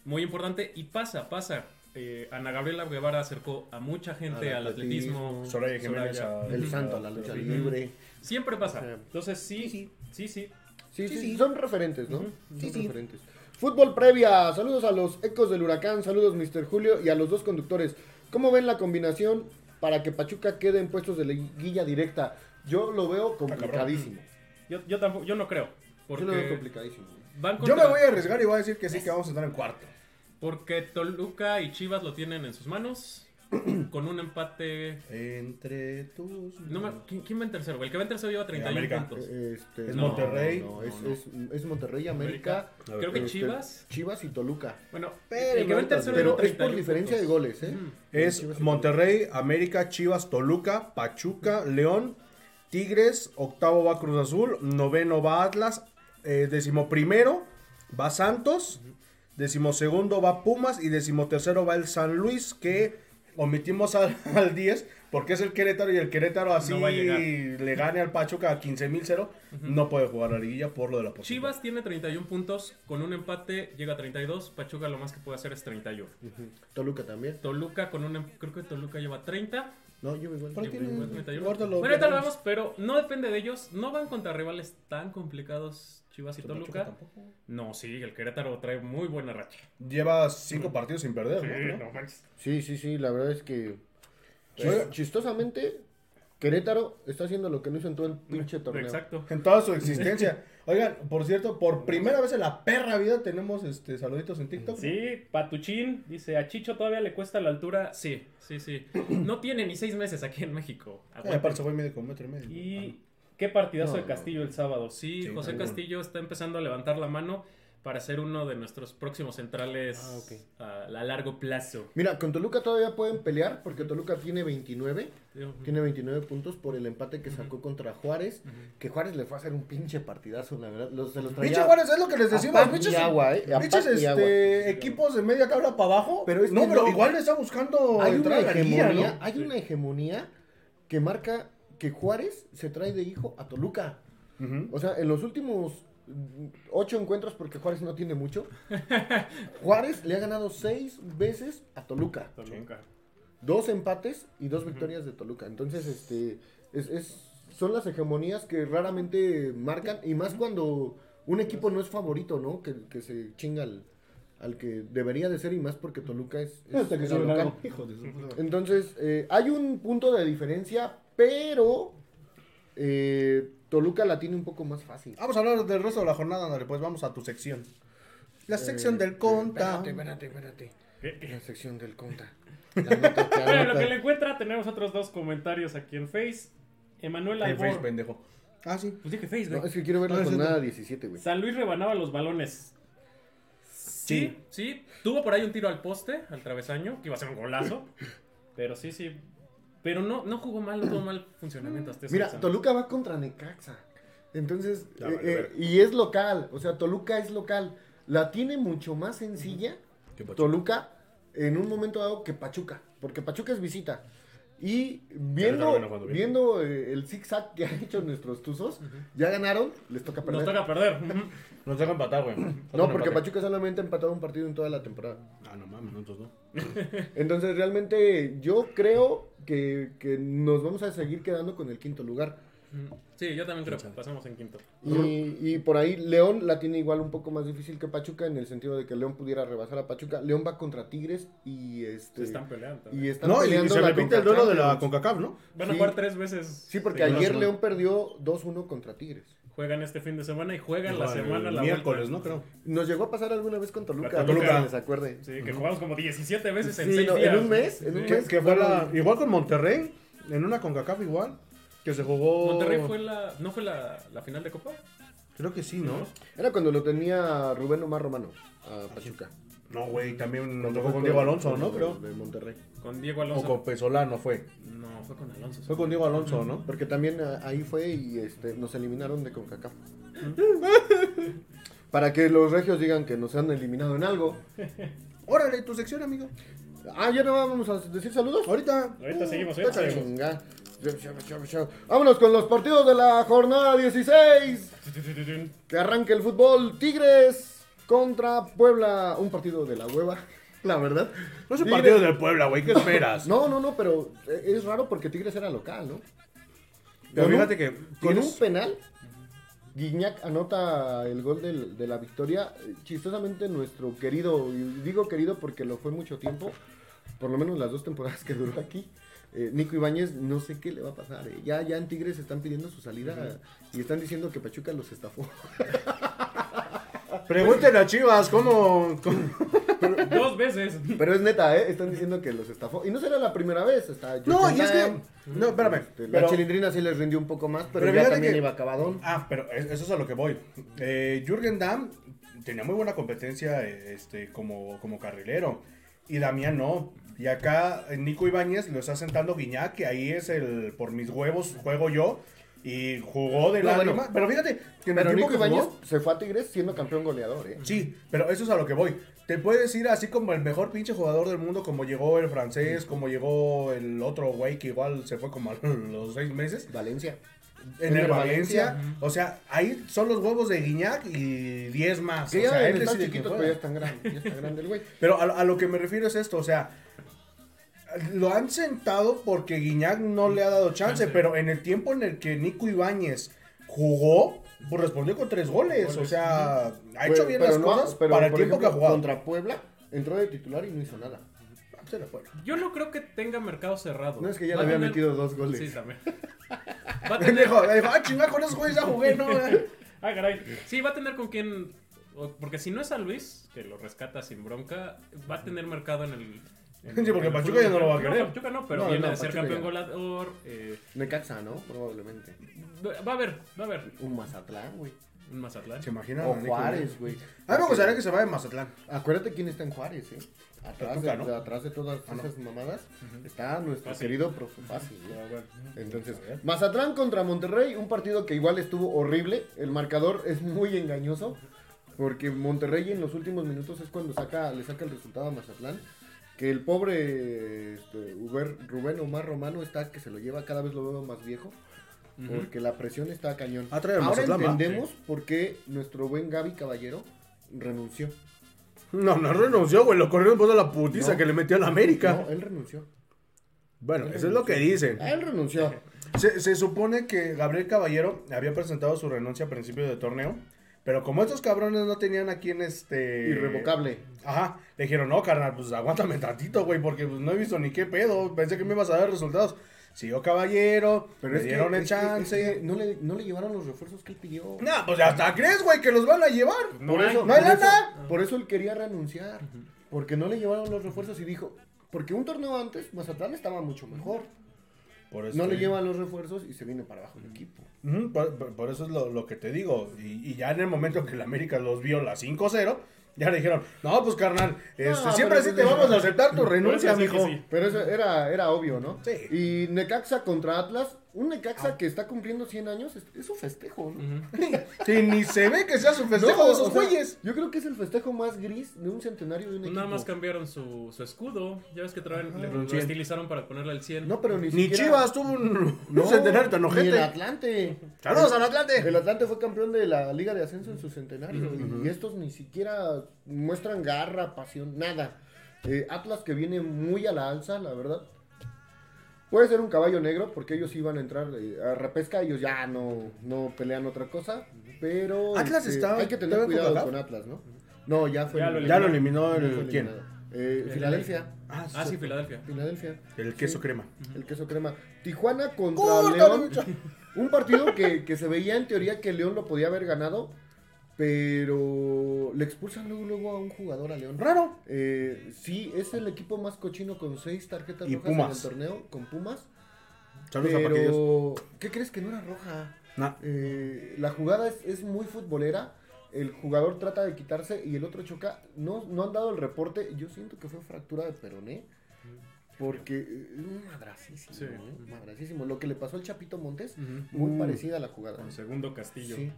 muy importante y pasa, pasa. Eh, Ana Gabriela Guevara acercó a mucha gente Al al atletismo. atletismo. Soraya Jiménez. Soraya. a- El santo a la lucha Sí. libre. Siempre pasa. Entonces sí, sí, sí, sí. Sí, sí, Sí, sí. son referentes, ¿no? Ujú. Son Sí, sí. referentes. Fútbol previa, saludos a los ecos del huracán, saludos Mr. Julio y a los dos conductores. ¿Cómo ven la combinación para que Pachuca quede en puestos de liguilla directa? Yo lo veo complicadísimo. Yo, yo tampoco, yo no creo. Porque Yo lo veo complicadísimo. van Yo me voy a arriesgar y voy a decir que sí, que vamos a estar en cuarto. Porque Toluca y Chivas lo tienen en sus manos. con un empate. Entre tus. No ¿quién, quién va en tercero? güey? El que va en tercero lleva 31 América. puntos. Este, Es no, Monterrey. no, no, es, No, no. es- es Monterrey, América. Creo que este, Chivas. Chivas y Toluca. Bueno, Pero el que va en tercero Pero lleva es por 31 diferencia de goles, ¿eh? Es Monterrey, América, Chivas, Toluca, Pachuca, León, Tigres, octavo va Cruz Azul, noveno va Atlas, eh, decimoprimero va Santos, decimosegundo va Pumas y decimotercero va el San Luis que omitimos al, al 10 porque es el Querétaro y el Querétaro así No va a llegar. le gane al Pachuca a 15 mil cero, no puede jugar la liguilla por lo de la posición. Chivas tiene 31 puntos. Con un empate llega a 32. Pachuca lo más que puede hacer es 31. Ujú. Toluca también. Toluca con un. em- Creo que Toluca lleva 30. No, yo igual. Por ahí Yo- tiene- yo- 31. ahorita lo Bueno, ahorita lo veremos. vemos, pero no depende de ellos. No van contra rivales tan complicados Chivas y Toluca. tampoco. No, sí, el Querétaro trae muy buena racha. Lleva cinco partidos sin perder, ¿no? Creo. manches. Sí, sí, sí, la verdad es que chis- chistosamente Querétaro está haciendo lo que no hizo en todo el pinche torneo. Exacto. En toda su existencia. Oigan, por cierto, por primera vez en la perra vida tenemos este saluditos en TikTok. Sí, Patuchín dice, a Chicho todavía le cuesta la altura. Sí, sí, sí. No tiene ni seis meses aquí en México. Eh, aparte se fue medio con metro y medio. Y qué partidazo No, de Castillo el sábado. Sí, Sí, José también. Castillo está empezando a levantar la mano para ser uno de nuestros próximos centrales Ah, a, a largo plazo. Mira, con Toluca todavía pueden pelear porque Toluca tiene 29, Ujú. tiene 29 puntos por el empate que sacó contra Juárez, que Juárez le fue a hacer un pinche partidazo, la verdad. Los, se los traía Pinche Juárez, es lo que les decimos. Pinches, agua, eh, pinches, agua. este, equipos de media tabla para abajo. Pero es no, pero no. igual le está buscando hay una entrar hegemonía, ¿no? hay una hegemonía que marca que Juárez se trae de hijo a Toluca. O sea, en los últimos mm, ocho encuentros, porque Juárez no tiene mucho, Juárez le ha ganado seis veces a Toluca. Toluca. Dos empates y dos victorias de Toluca. Entonces, este, es, es- son las hegemonías que raramente marcan, y más cuando un equipo no es favorito, ¿no? Que, que se chinga al, al que debería de ser, y más porque Toluca es, Hasta que se local. Entonces, eh, hay un punto de diferencia, pero eh, Toluca la tiene un poco más fácil. Vamos a hablar del resto de la jornada, ándale, pues vamos a tu sección. La sección Eh, del conta. Espérate, espérate, espérate. ¿Qué- qué? La sección del conta. La nota, la Bueno, lo que le encuentra, tenemos otros dos comentarios aquí en Face. Emanuel El face, Albor. pendejo. Ah, sí. Pues dije Face, No, güey. es que quiero ver No, la es jornada 17, güey. San Luis rebanaba los balones. Sí, sí, Tuvo por ahí un tiro al poste, al travesaño, que iba a ser un golazo. Pero sí, sí. Pero no, no jugó mal, no tuvo mal funcionamiento hasta Mira. Toluca va contra Necaxa. Entonces, Ya eh, vale, eh, y es local. O sea, Toluca es local. La tiene mucho más sencilla. Toluca en un momento dado que Pachuca. Porque Pachuca es visita. Y viendo, bueno, viendo eh, el zigzag que han hecho nuestros Tuzos, ya ganaron, les toca perder. Nos toca perder. Nos deja empatar, güey. No, porque Pachuca solamente ha empatado un partido en toda la temporada. Ah, no mames, nosotros no. Entonces, realmente, yo creo que, que nos vamos a seguir quedando con el quinto lugar. Sí, yo también creo ¿Quién que pasamos en quinto. Y, y por ahí León la tiene igual un poco más difícil que Pachuca en el sentido de que León pudiera rebasar a Pachuca. León va contra Tigres y este Se están peleando. y están No, y se repite el duelo de la. CONCACAF, ¿no? Van a sí. jugar tres veces. Sí, porque ayer. León perdió 2-1 contra Tigres. Juegan este fin de semana y juegan la semana el la miércoles, vuelta. ¿no? Creo. Nos llegó a pasar alguna vez con Toluca. Con Toluca. no sé si se acuerde. Sí, que jugamos como 17 veces en Sí, 6 no, en días. un mes, en un mes. Que fue la, igual con Monterrey, en una CONCACAF igual, que se jugó... Monterrey fue la. ¿No fue la, la final de Copa? Creo que sí, ¿no? Era cuando lo tenía Rubén Omar Romano a Pachuca. No, güey, también nos tocó con Diego Alonso, ¿no? de- Creo. De Monterrey. Con Diego O Alonso. con Pesolano fue. No, fue con Alonso. Fue con Diego Alonso, ¿no? Porque también ah, ahí fue y este, nos eliminaron de CONCACAF. Para que los regios digan que nos han eliminado en algo. Órale, tu sección, amigo. Ah, ya no vamos a decir saludos. Ahorita. Ahorita seguimos, seguimos. Venga. Vámonos con los partidos de la jornada 16. Que arranque el fútbol. Tigres contra Puebla. Un partido de la hueva, la verdad. No es un partido del Puebla, güey, ¿qué esperas? No, no, no, pero es raro porque Tigres era local, ¿no? Pero Con un- fíjate que Con un penal, Guiñac anota el gol del- de la victoria. Chistosamente nuestro querido, y digo querido porque lo fue mucho tiempo, por lo menos las dos temporadas que duró aquí. Eh, Nico Ibáñez, no sé qué le va a pasar. eh. Ya, ya en Tigres están pidiendo su salida y están diciendo que Pachuca los estafó. Pregúntenle a Chivas cómo. cómo- Dos veces. Pero es neta, ¿eh? Están diciendo que los estafó. Y no será la primera vez. Está No, y es que. No, espérame. este, la pero- chilindrina sí les rindió un poco más, pero, Pero ya también que- iba acabadón. Ah, pero es- eso es a lo que voy. Eh, Jürgen Damm tenía muy buena competencia este, como, como carrilero. Y Damián no. Y acá eh, Nico Ibáñez lo está sentando Guiñac, que ahí es el por mis huevos juego yo. Y jugó de No, la bueno. Pero fíjate que en el Pero tiempo Nico que jugó- se fue a Tigres siendo campeón goleador, ¿eh? Sí, pero eso es a lo que voy. Te puedes ir así como el mejor pinche jugador del mundo, como llegó el francés, como llegó el otro güey que igual se fue como a los seis meses. Valencia. En el el Valencia. Valencia. O sea, ahí son los huevos de Guiñac y 10 más. Que o sea, él quién chiquito, pero ya está grande. Ya está grande el güey. Pero a, a lo que me refiero es esto, o sea, lo han sentado porque Guiñac no le ha dado chance, Chance. pero en el tiempo en el que Nico Ibáñez jugó, pues respondió con tres goles. O Goles. sea, ha hecho bien pero las no, cosas pero, para el tiempo que ha jugado. Contra Puebla, entró de titular y no hizo nada. Le fue. Yo no creo que tenga mercado cerrado. No es que ya Va le había tener- metido dos goles. Sí, también. Va a tener... Dijo, dijo, ah, chingada, con esos güeyes ya jugué, ¿no? Ah, caray. Sí, va a tener con quién. Porque si no es a Luis, que lo rescata sin bronca, va a tener mercado en el. En- Sí, porque en Pachuca ya no lo va a querer. Pachuca no, pero No, viene no, de ser Pachuca campeón ya. goleador. eh, Necaxa, ¿no? Probablemente. va a haber, va a haber Un Mazatlán, güey. un Mazatlán. ¿Se imaginan? O Juárez, güey. A mí me gustaría que se vaya a Mazatlán. Acuérdate quién está en Juárez, ¿eh? Atrás, Pachuca, de, ¿no? de- atrás de todas Ah, no. esas mamadas está nuestro Fácil. querido profe Fácil. ¿eh? Entonces. Mazatlán contra Monterrey, un partido que igual estuvo horrible. El marcador es muy engañoso. Porque Monterrey en los últimos minutos es cuando saca, le saca el resultado a Mazatlán. Que el pobre este, Uber- Rubén Omar Romano está que se lo lleva, cada vez lo veo más viejo. Porque la presión está cañón. Ah, trae el Ahora Mazatlán, entendemos por qué nuestro buen Gaby Caballero renunció. No, no renunció, güey. Lo corrieron por la putiza No. que le metió a la América. No, él renunció. Bueno, eso es lo que dicen. Ah, Él renunció. Se, se supone que Gabriel Caballero había presentado su renuncia a principio de torneo. Pero como estos cabrones no tenían a quien este. Irrevocable. Ajá. Le dijeron, no, carnal, pues aguántame tantito, güey, porque pues, no he visto ni qué pedo. Pensé que me ibas a dar resultados. Siguió Caballero, Pero le es que- dieron el es que- chance. es que no, le, no le llevaron los refuerzos que él pidió. No, pues hasta crees, güey, que los van a llevar. No por hay. eso, ¿No hay por, eso, lana? por eso él quería renunciar. Porque no le llevaron los refuerzos y dijo. Porque un torneo antes, Mazatlán estaba mucho mejor. Por eso No le llevan los refuerzos y se viene para abajo el equipo. Por, por- por eso es lo, lo que te digo. Y, y ya en el momento que el América los vio la 5-0, ya le dijeron, no, pues carnal, este, No, siempre así te vamos a aceptar tu renuncia, mijo. sí. Pero eso era, era obvio, ¿no? Sí. Y Necaxa contra Atlas. Un Necaxa que está cumpliendo 100 años es, es un festejo, ¿no? Sí, ni se ve que sea su festejo No, de esos o sea, güeyes. Yo creo que es el festejo más gris de un centenario de un equipo. Nada más cambiaron su, su escudo. Ya ves que traen, le, lo 100. estilizaron para ponerle el 100. No, pero ni, Ni siquiera... Chivas tuvo un, No, un centenario tan ni el ojete. Atlante. Saludos al Atlante. El Atlante fue campeón de la Liga de Ascenso en su centenario. Y estos ni siquiera muestran garra, pasión, nada. Eh, Atlas que viene muy a la alza, la verdad. Puede ser un caballo negro porque ellos iban a entrar eh, a repesca, ellos ya no, no pelean otra cosa. Pero Atlas este, está- hay que tener ¿todavía cuidado con con Atlas, ¿no? No, ya fue Ya lo Ya lo eliminó Ya el fue quién. eliminado. Eh, El- Filadelfia. Ah, sí, Filadelfia. Filadelfia. El queso Sí. crema. El queso crema. Tijuana contra ¡Córtale, León. Un partido que, que se veía en teoría que León lo podía haber ganado, pero le expulsan luego, luego a un jugador a León. Raro. Eh, sí, es el equipo más cochino con seis tarjetas Y rojas Pumas. en el torneo, con Pumas. Saludos a Paquillos. Pero, ¿qué crees que no era roja? Nah. Eh, la jugada es, es muy futbolera. El jugador trata de quitarse y el otro choca. No, no han dado el reporte. Yo siento que fue fractura de peroné. Porque es un madracísimo. Sí. ¿eh? Madracísimo. Lo que le pasó al Chapito Montes, muy Uh. parecida a la jugada. Con segundo Castillo. Sí.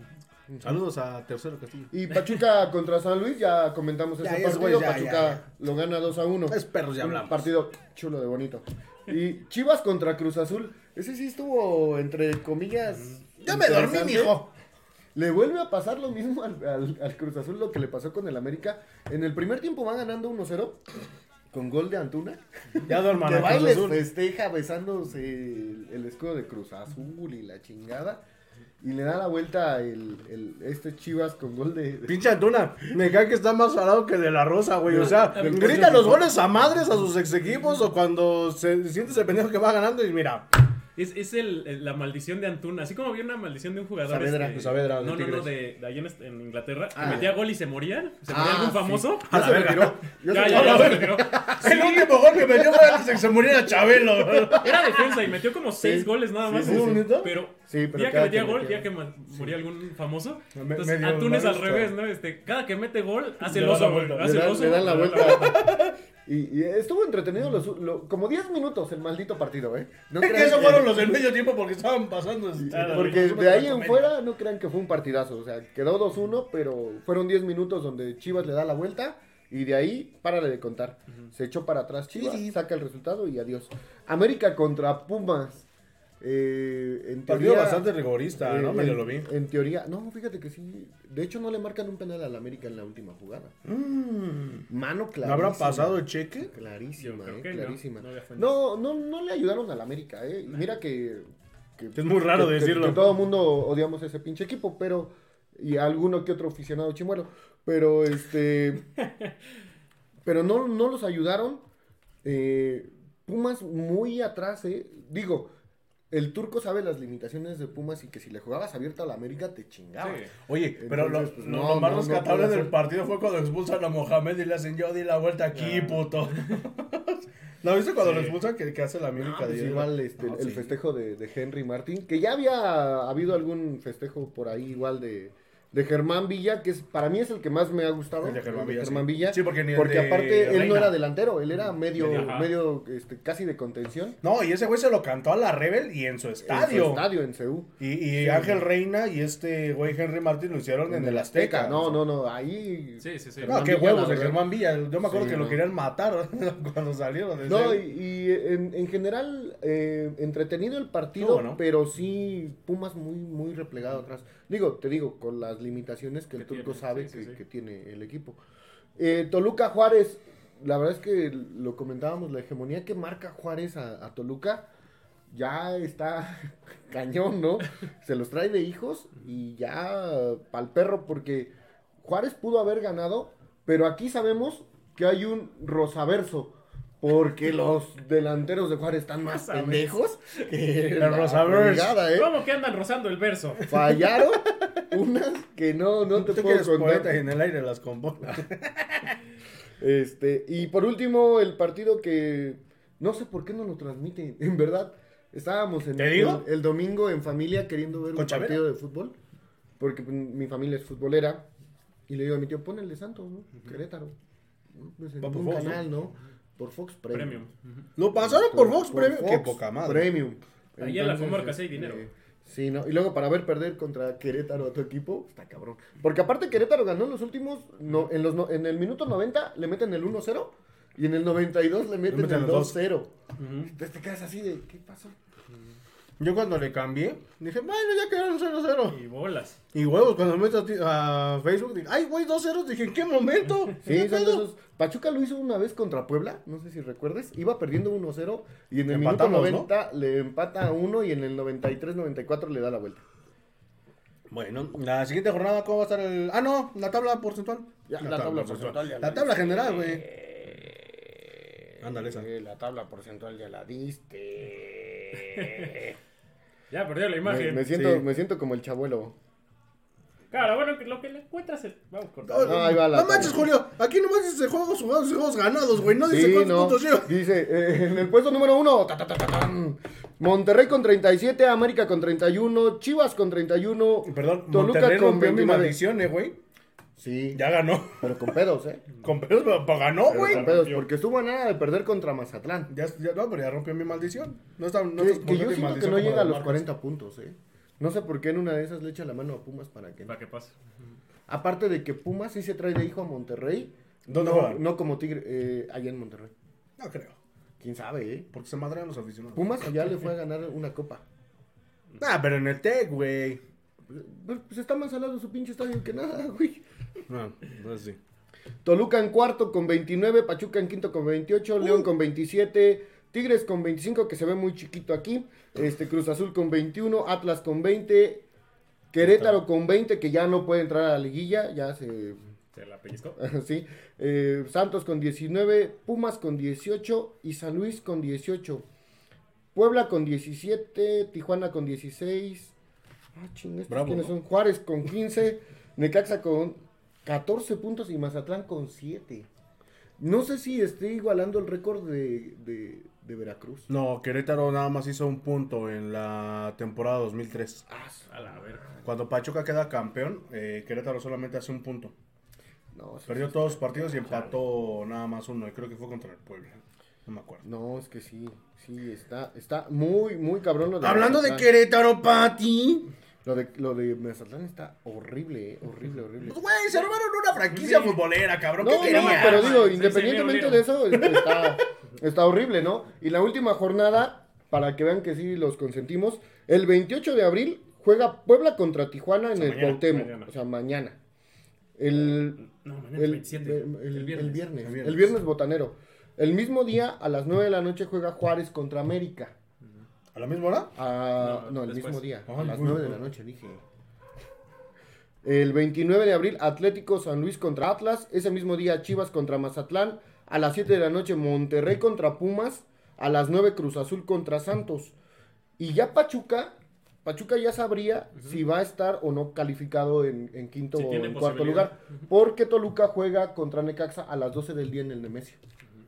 Saludos a Tercero Castillo. Y Pachuca contra San Luis, ya comentamos Ya, ese ya, partido. ya, Pachuca ya, ya. lo gana 2 a 1. Es perros, ya Un hablamos. partido chulo de bonito. Y Chivas contra Cruz Azul. Ese sí estuvo, entre comillas. Ya me dormí, mijo. Le vuelve a pasar lo mismo al, al- al Cruz Azul, lo que le pasó con el América. En el primer tiempo va ganando 1-0 con gol de Antuna. Ya duerman Que a va y Cruz les Azul. festeja besándose el, el escudo de Cruz Azul y la chingada. Y le da la vuelta el, el- este Chivas con gol de. de- Pinche Antuna, me cae que está más parado que de la rosa, güey. O sea, grita los goles a madres a sus ex equipos o cuando se siente ese pendejo que va ganando y mira. Es, es el, la maldición de Antuna. Así como había una maldición de un jugador. Saavedra. este, Saavedra, no, no, no, de, de allá en, en Inglaterra. Ah. Que metía gol y se moría. ¿Se moría Ah, algún sí. famoso? A Ya se retiró. Ya Ya, ya, se retiró. El último gol que metió fue antes de que se muriera Chabelo. Era defensa y metió como seis Sí. goles nada Sí, más. sí, sí. Pero, Sí, pero día que metía que gol, día que moría algún famoso. Entonces, Antuna es al revés, ¿no? Este, cada que mete gol, hace el oso, güey. Le dan, la vuelta. Y, y estuvo entretenido los, lo- como 10 minutos el maldito partido, ¿eh? No Es que que- fueron los del medio tiempo porque estaban pasando. este, Porque de ahí en fuera no crean que fue un partidazo. O sea, quedó 2-1, pero fueron 10 minutos donde Chivas le da la vuelta. Y de ahí, párale de contar. Se echó para atrás Chivas, Sí, sí. saca el resultado y adiós. América contra Pumas. Eh, en Partido bastante rigorista, ¿no? eh, Medio en- lo vi. En teoría, no, fíjate que sí. De hecho, no le marcan un penal al América en la última jugada. Mm. Mano ¿No clarísima. habrá pasado el cheque? Clarísima, eh, no. clarísima. No. No, no, no le ayudaron al América, eh. Y mira que, que- Es muy raro que- que- decirlo. Que, todo el mundo odiamos ese pinche equipo, pero y alguno que otro aficionado chimuelo, pero este, pero no, no los ayudaron. Eh, Pumas muy atrás, eh. Digo, el turco sabe las limitaciones de Pumas y que si le jugabas abierto a la América te chingaba. Sí. Oye, pero lo, pues, no, lo más no, no rescatable del partido fue cuando expulsan a Mohamed y le hacen yo di la vuelta aquí, puto. ¿Lo viste cuando Sí. lo expulsan que, que hace la mímica Ah, pues de igual este, No, el sí. festejo de, de Henry Martín, que ya había habido algún festejo por ahí igual de, de Germán Villa, que es para mí es el que más me ha gustado. El de Germán el de Villa, Germán sí. Villa, Sí, porque ni el porque de aparte él no era delantero, él era medio, Medio, ajá. medio este, casi de contención. No, y ese güey se lo cantó a la Rebel y en su En su estadio. estadio en CU. Y, y Ángel Reina y este güey Henry Martín lo hicieron en, el Azteca. No, no, no, ahí. Sí, sí, sí. No, Germán qué Villa, huevos de. Germán Villa. Yo me acuerdo Sí, que lo no. querían matar cuando salieron. de No, y, y en, en general, eh, entretenido el partido, pero sí, Pumas muy, muy replegado atrás. Digo, te digo, con las limitaciones que el turco tiene, sabe sí, que, sí, sí. que tiene el equipo. Eh, Toluca Juárez, la verdad es que lo comentábamos, la hegemonía que marca Juárez a, a Toluca ya está cañón, ¿no? Se los trae de hijos y ya pa'l perro, porque Juárez pudo haber ganado, pero aquí sabemos que hay un rosaverso. Porque los delanteros de Juárez están más pendejos que la ¿eh? ¿Cómo que andan rozando el verso? Fallaron unas que no, no te puedo contar. en el aire las compone. Este, y por último, el partido que no sé por qué no lo transmiten, en verdad. Estábamos en ¿Te digo? El, el domingo en familia queriendo ver ¿Con un Chavera? partido de fútbol, porque pues, mi familia es futbolera. Y le digo a mi tío, pon el de Santos, ¿no? Querétaro. ¿no? Pues en un canal, ¿no? Por Fox Premium. Premium. Ujú. Lo pasaron por Fox Premium. Qué Fox poca madre. Premium. Ahí en la comarca sí hay dinero. Sí, ¿no? Y luego para ver perder contra Querétaro a tu equipo, está cabrón. Porque aparte Querétaro ganó en los últimos, no, en, los, no- en el minuto 90 le meten el 1-0 y en el 92 le meten, meten el los 2-0. Ujú. Entonces te quedas así de, ¿qué pasó? Yo cuando le cambié, dije, bueno, ya quedaron 0-0. Y bolas. Y huevos, cuando me meto a, ti- a Facebook, dije, ay, güey, 2-0. Dije, ¿en qué momento? Sí, ¿Qué son esos. Pachuca lo hizo una vez contra Puebla, no sé si recuerdes. Iba perdiendo 1-0 y en el Empatamos, minuto 90 le empata a 1 y en el 93-94 le da la vuelta. Bueno, la siguiente jornada, ¿cómo va a estar el...? Ah, no, la tabla porcentual. Ya, la tabla porcentual ya la La tabla general, güey. Ándale, esa. La tabla porcentual ya la diste. Ya perdió la me, imagen. me siento, Sí. me siento como el chabuelo. Claro, bueno, que lo que le encuentras el... Vamos con... No, No, ahí va la no manches. Julio. Aquí nomás dice juegos jugados y juegos ganados, güey. No dice Sí, cuántos no. puntos lleva. Dice, eh, en el puesto número uno, ta, ta, ta. Monterrey con 37, América con 31, Chivas con 31, Perdón, Toluca Monterrey con rompió mi 29. maldición, eh, güey. Sí, Ya ganó. pero con pedos, ¿eh? Con pedos, pero pero ganó, Pero güey. con pedos, porque estuvo a nada de perder contra Mazatlán. Ya, ya, no, pero ya rompió mi maldición. No está, no Que, estás que yo siento que no llega a los Marcos. 40 puntos, ¿eh? No sé por qué en una de esas le echa la mano a Pumas para que... Para que pase. Aparte de que Pumas sí se trae de hijo a Monterrey. ¿Dónde no, juegan? no como Tigre, eh, allá en Monterrey. No creo. ¿Quién sabe, eh? Porque se madrean los aficionados. Pumas allá le fue a ganar una copa. Ah, pero en el TEC, güey. Pues pues está más al lado su pinche estadio que nada, güey. No, pues sí. Toluca en cuarto con 29, Pachuca en quinto con 28, León con 27, Tigres con 25, que se ve muy chiquito aquí, este Cruz Azul con 21, Atlas con 20, Querétaro con 20, que ya no puede entrar a la liguilla, ya se... Se la pellizcó. sí, eh, Santos con 19, Pumas con 18 y San Luis con 18. Puebla con 17, Tijuana con 16. Ah, ching, ¿estos Bravo, quiénes ¿no? son? Juárez con 15, Necaxa con 14 puntos y Mazatlán con 7. No sé si esté igualando el récord de, de, de Veracruz. No, Querétaro nada más hizo un punto en la temporada 2003. A la verga. Cuando Pachuca queda campeón, eh, Querétaro solamente hace un punto. No, sí, Perdió sí, todos los partidos y empató nada más uno. Y creo que fue contra el Puebla. No me acuerdo. no, es que sí, sí, está, está muy, muy cabrón lo de Hablando de. Querétaro, Pati. Lo de, lo de Mazatlán está horrible, eh, horrible, horrible. Pues, güey, se robaron una franquicia Sí. futbolera, cabrón. No, ¿Qué no, pero digo, Sí, independientemente sí, de eso, este, está, está horrible, ¿no? Y la última jornada, para que vean que sí los consentimos, el 28 de abril juega Puebla contra Tijuana en sea, el mañana, Cuauhtémoc, mañana. o sea, mañana. El, No, mañana el, es 27. el- El, el viernes. viernes, El viernes. el viernes botanero. El mismo día, a las 9 de la noche, juega Juárez contra América. ¿A la misma hora? Ah, No, no, el después. mismo día, a las güey, 9 de la noche, dije. El 29 de abril, Atlético San Luis contra Atlas. Ese mismo día, Chivas contra Mazatlán. A las 7 de la noche, Monterrey contra Pumas. A las 9, Cruz Azul contra Santos. Y ya Pachuca, Pachuca ya sabría si va a estar o no calificado en, en quinto Si o en cuarto lugar. Porque Toluca juega contra Necaxa a las 12 del día en el Nemesio.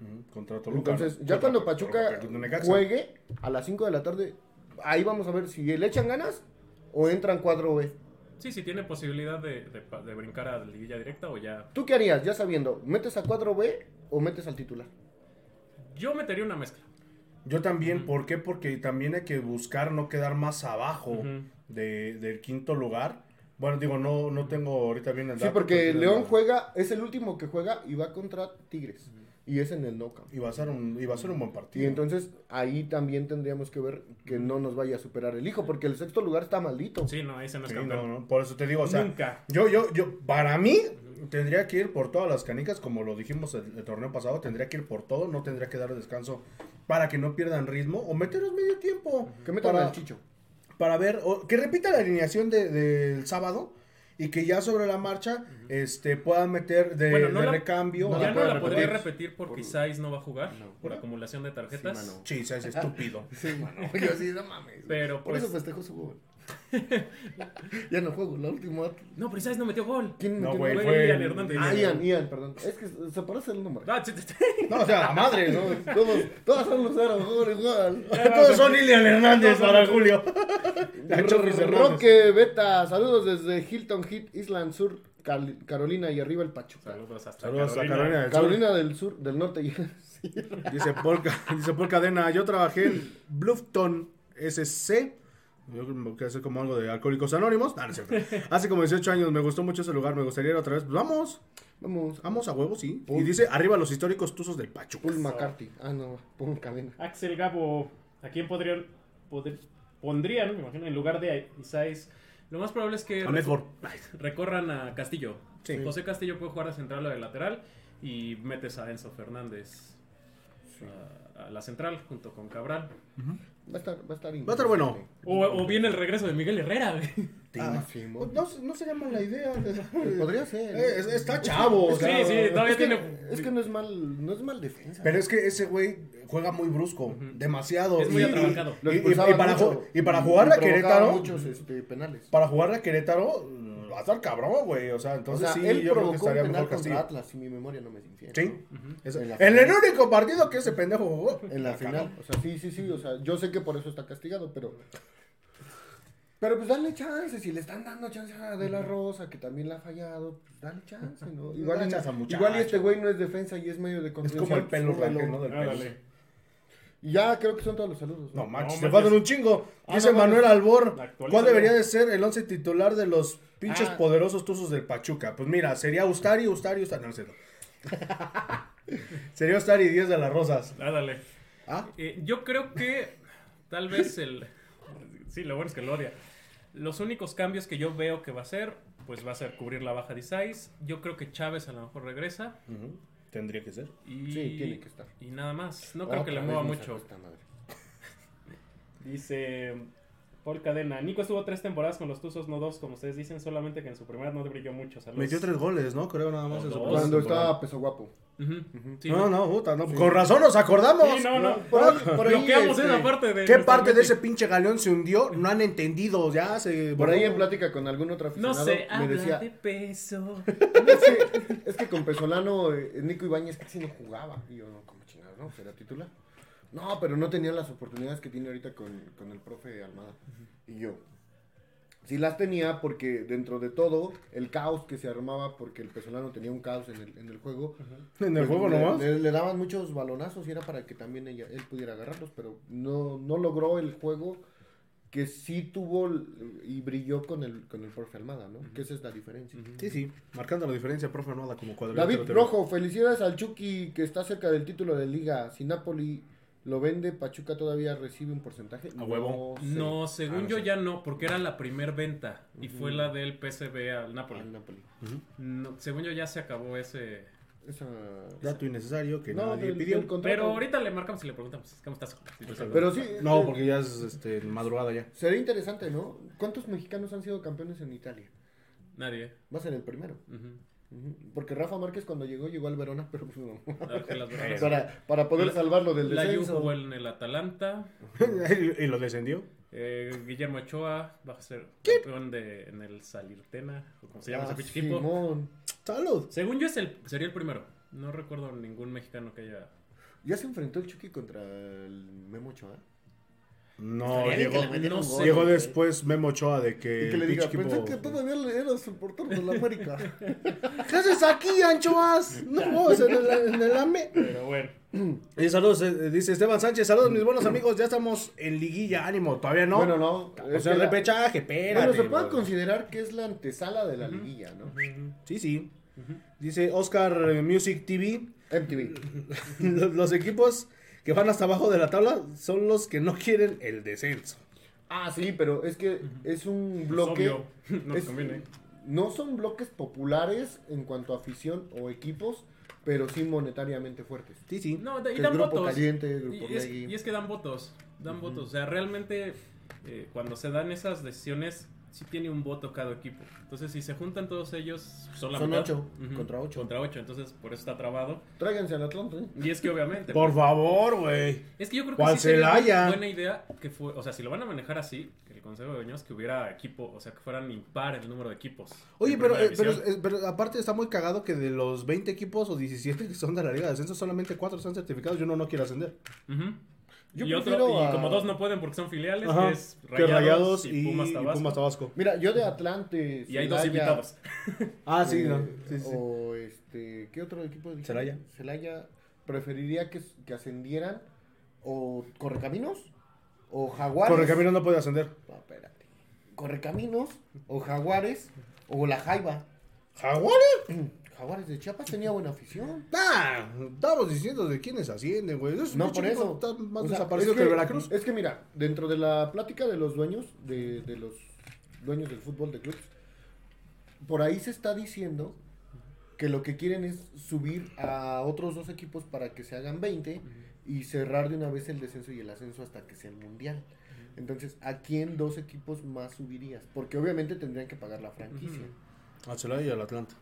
Ujú, Contra Toluca. Entonces, ya Contra- cuando Pachuca contra juegue a las 5 de la tarde, ahí vamos a ver si le echan ganas o entran 4B. Sí, sí, tiene posibilidad de, de, pa- de brincar a la liguilla directa o ya. ¿Tú qué harías? Ya sabiendo, ¿metes a 4B o metes al titular? Yo metería una mezcla. Yo también, ¿por qué? Porque también hay que buscar no quedar más abajo de- del quinto lugar. Bueno, digo, no, no tengo ahorita bien el Sí, dato. porque pero- León juega, es el último que juega y va contra Tigres. Y es en el knockout. Y va a ser un, y va a ser un buen partido. Y entonces ahí también tendríamos que ver que no nos vaya a superar el hijo, porque el sexto lugar está maldito. Sí, no, ese no es Sí, campeón. no, no, por eso te digo, o sea, Nunca. yo, yo, yo, para mí, tendría que ir por todas las canicas, como lo dijimos el, el torneo pasado, tendría que ir por todo, no tendría que dar descanso para que no pierdan ritmo, o meterlos medio tiempo. Que metan para, al chicho. para ver, o que repita la alineación de- del sábado, y que ya sobre la marcha, este, puedan meter de, Bueno, no de la- recambio. no ya no la podría repetir. repetir porque Por- Isais no va a jugar No. por acumulación de tarjetas. Sí, mano. Sí, es estúpido. Sí, mano. Yo sí, no mames. Pero, Por pues- eso festejó su gol. ya no juego, la última. no, pero Isais no metió gol. ¿Quién No, metió güey, gol? fue Ian el- Hernández. Ah, Ian, Ian, perdón. Es que se parece el nombre. Ah. No, o sea, la madre, ¿no? Todos, todos son los igual. Todos son Ilian Hernández para Julio. Roque Beta, saludos desde Hilton Head, Island Sur, Cal- Carolina y arriba el Pachuca. Saludos hasta Saludos a Carolina. Carolina del Sur. Carolina del Sur, del Norte. Sí. Dice Paul, Ca- dice Paul Cadena, yo trabajé en Bluffton SC. Yo creo que hace como algo de alcohólicos anónimos. Ah, no es cierto. Hace como 18 años me gustó mucho ese lugar. Me gustaría ir otra vez. Pues vamos, Vamos. vamos a huevo, sí. Y dice arriba los históricos tuzos del Pachuca. Paul McCarthy. Ah, no, Paul Cadena. Axel Gabo, ¿a quién podrían, poder- pondrían, me imagino, en lugar de Isais? Lo más probable es que A recorran a Castillo. Sí. José Castillo puede jugar de central o de lateral y metes a Enzo Fernández. a- a la central junto con Cabral. Va a estar, va a estar, Va a estar bueno. O, o viene el regreso de Miguel Herrera. güey. Ah, sí, mo- No, no sería mala idea. Podría ser. Eh, es- está chavo, o es que- sea, Sí, sí, todavía es que, tiene. es que no es mal, no es mal defensa. Pero es que ese güey juega muy brusco, demasiado. Es muy Y- Y, y- y para, mucho ju- y para jugarle a Querétaro, muchos este, penales. para jugarle a Querétaro, va a estar cabrón, güey. O sea, O entonces sea, sí, él yo creo que estaría mejor Castillo. Atlas, si mi memoria no me es infiel. Sí. ¿no? Eso- En la En el único partido que ese pendejo jugó. En la final. O sea, sí, sí, sí. O sea, yo sé que por eso está castigado, pero. Pero pues dale chance, si le están dando chance a De La Rosa, que también la ha fallado, pues dale chance, ¿no? Igual, Dale chance muchacho. igual y este güey no es defensa y es medio de Es contención. como el pelo raje, ¿no? Del pelo. Y ya creo que son todos los saludos. No ¿no? manches, No te faltan un chingo. Ah, Dice no, Manuel. Albor. ¿cuál debería de ser el once titular de los pinches Ah. poderosos tuzos del Pachuca? Pues mira, sería Ustari, Ustari, Ustari, no, cierto. sería Ustari 10 de las Rosas. Ándale. ¿Ah? Eh, yo creo que tal vez el... Sí, lo bueno es que lo odia. Los únicos cambios que yo veo que va a hacer, pues va a ser cubrir la baja de Isais. Yo creo que Chávez a lo mejor regresa. Tendría que ser. Y, Sí, tiene que estar. Y nada más. No creo que le mueva mucho. sacó esta madre. Dice Paul Cadena. Nico estuvo tres temporadas con los Tuzos, no dos, como ustedes dicen, solamente que en su primera no brilló mucho. Saludos. Metió tres goles, ¿no? Creo nada más. En su Cuando estaba peso guapo. Sí, No, no, puta, no. Con razón nos acordamos. Sí, no, no. Por ahí- por ahí, Bloqueamos este, esa parte de. ¿Qué parte ese pinche galeón se hundió? No han entendido, ya se... Por ahí en plática con algún otro No aficionado se me habla decía, de peso. es, que, es que con Pesolano eh, Nico Ibáñez casi no jugaba. Y yo, no, como chingado, ¿no? ¿Será titular? No, pero no tenía las oportunidades que tiene ahorita con, con el profe Almada. Y yo, sí las tenía porque dentro de todo, el caos que se armaba, porque el Pesolano tenía un caos en el, en el juego. En el pues, juego le, nomás. Le, le daban muchos balonazos y era para que también ella, él pudiera agarrarlos, pero no, no logró el juego que sí tuvo y brilló con el, con el profe Almada, ¿no? Que esa es la diferencia. Sí, sí, marcando la diferencia, profe Armada como cuadrilátero. David. Rojo, felicidades al Chucky que está cerca del título de liga. Si Napoli lo vende, Pachuca todavía recibe un porcentaje. A huevo. No, sé. No, según Ah, no yo sé. ya no, porque era la primer venta y fue la del PSV al Napoli. Al Napoli. No, según yo ya se acabó ese. Esa- Dato innecesario que No, nadie del- pidió. del contrato. Pero ahorita le marcamos y le preguntamos cómo estás. Pero sí. No, eh, porque ya es este, madrugada ya. Sería interesante, ¿no? ¿Cuántos mexicanos han sido campeones en Italia? Nadie. Va a ser el primero. Ujú. Porque Rafa Márquez cuando llegó llegó al Verona, pero pues no. Para, para poder La- salvarlo del La descenso. jugó en el Atalanta. y lo descendió. Eh, Guillermo Ochoa va a ser campeón de, en el Salirtena, o como se llama Ah, ese pinche equipo. Simón. Salud. Según yo es el, sería el primero. No recuerdo ningún mexicano que haya. Ya se enfrentó el Chucky contra el Memo Ochoa. No, llegó, no gol, llegó güey. después Memo Ochoa de que. Y que le el diga, pensé equipo- que todavía eras el portero de la América. ¿Qué haces aquí, anchoas? No, es en el, en el AME. Pero bueno. Y saludos, eh, dice Esteban Sánchez. Saludos, mis buenos amigos. Ya estamos en liguilla. Ánimo, todavía no. Bueno, no. o sea, repechaje, espérate. Bueno, se puede bro. considerar que es la antesala de la liguilla, ¿no? Sí, sí. Dice Oscar eh, Music TV. MTV. Los, los equipos que van hasta abajo de la tabla son los que no quieren el descenso. Ah, sí, pero es que es un bloque. obvio, nos es- conviene. No son bloques populares en cuanto a afición o equipos, pero sí monetariamente fuertes. Sí, sí. No, y dan Grupo votos. Caliente, Grupo y, es, Legui. y es que dan votos. Dan votos. O sea, realmente eh, cuando se dan esas decisiones, sí tiene un voto cada equipo. Entonces, si se juntan todos ellos, son la Son mitad. ocho, contra ocho. Contra ocho. Entonces, por eso está trabado. Tráiganse al Atlante. ¿eh? Y es que obviamente. Por pues, favor, güey. Es que yo creo que ¿Cuál sí sería buena idea que fue, o sea, si lo van a manejar así, el Consejo de Dueños, que hubiera equipo, o sea, que fueran impar el número de equipos. Oye, pero, eh, pero, eh, pero aparte está muy cagado que de los 20 equipos o 17 que son de la Liga de Ascenso, solamente 4 están certificados y uno no quiere ascender. Yo y, otro, y como dos no pueden porque son filiales, Ajá, que es que Rayados y, y Pumas y Tabasco. Pumas Tabasco. Mira, yo de Atlante. Y hay dos Celaya, invitados. Ah, sí, eh, no. Sí, sí. O este. ¿Qué otro equipo? dije? Celaya. Celaya. Preferiría que, que ascendieran o Correcaminos o Jaguares. Correcaminos no puede ascender. No, espérate. Correcaminos o Jaguares o la Jaiba. ¿Jaguares? Jaguares de Chiapas tenía buena afición. Ah, estamos diciendo de quiénes ascienden, güey. Es No, por eso. Está más O sea, desaparecido es que, el Veracruz. Es que mira, dentro de la plática de los dueños, de, de los dueños del fútbol de clubes, por ahí se está diciendo que lo que quieren es subir a otros dos equipos para que se hagan 20 y cerrar de una vez el descenso y el ascenso hasta que sea el mundial. Entonces, ¿a quién dos equipos más subirías? Porque obviamente tendrían que pagar la franquicia. A Celaya y al Atlanta.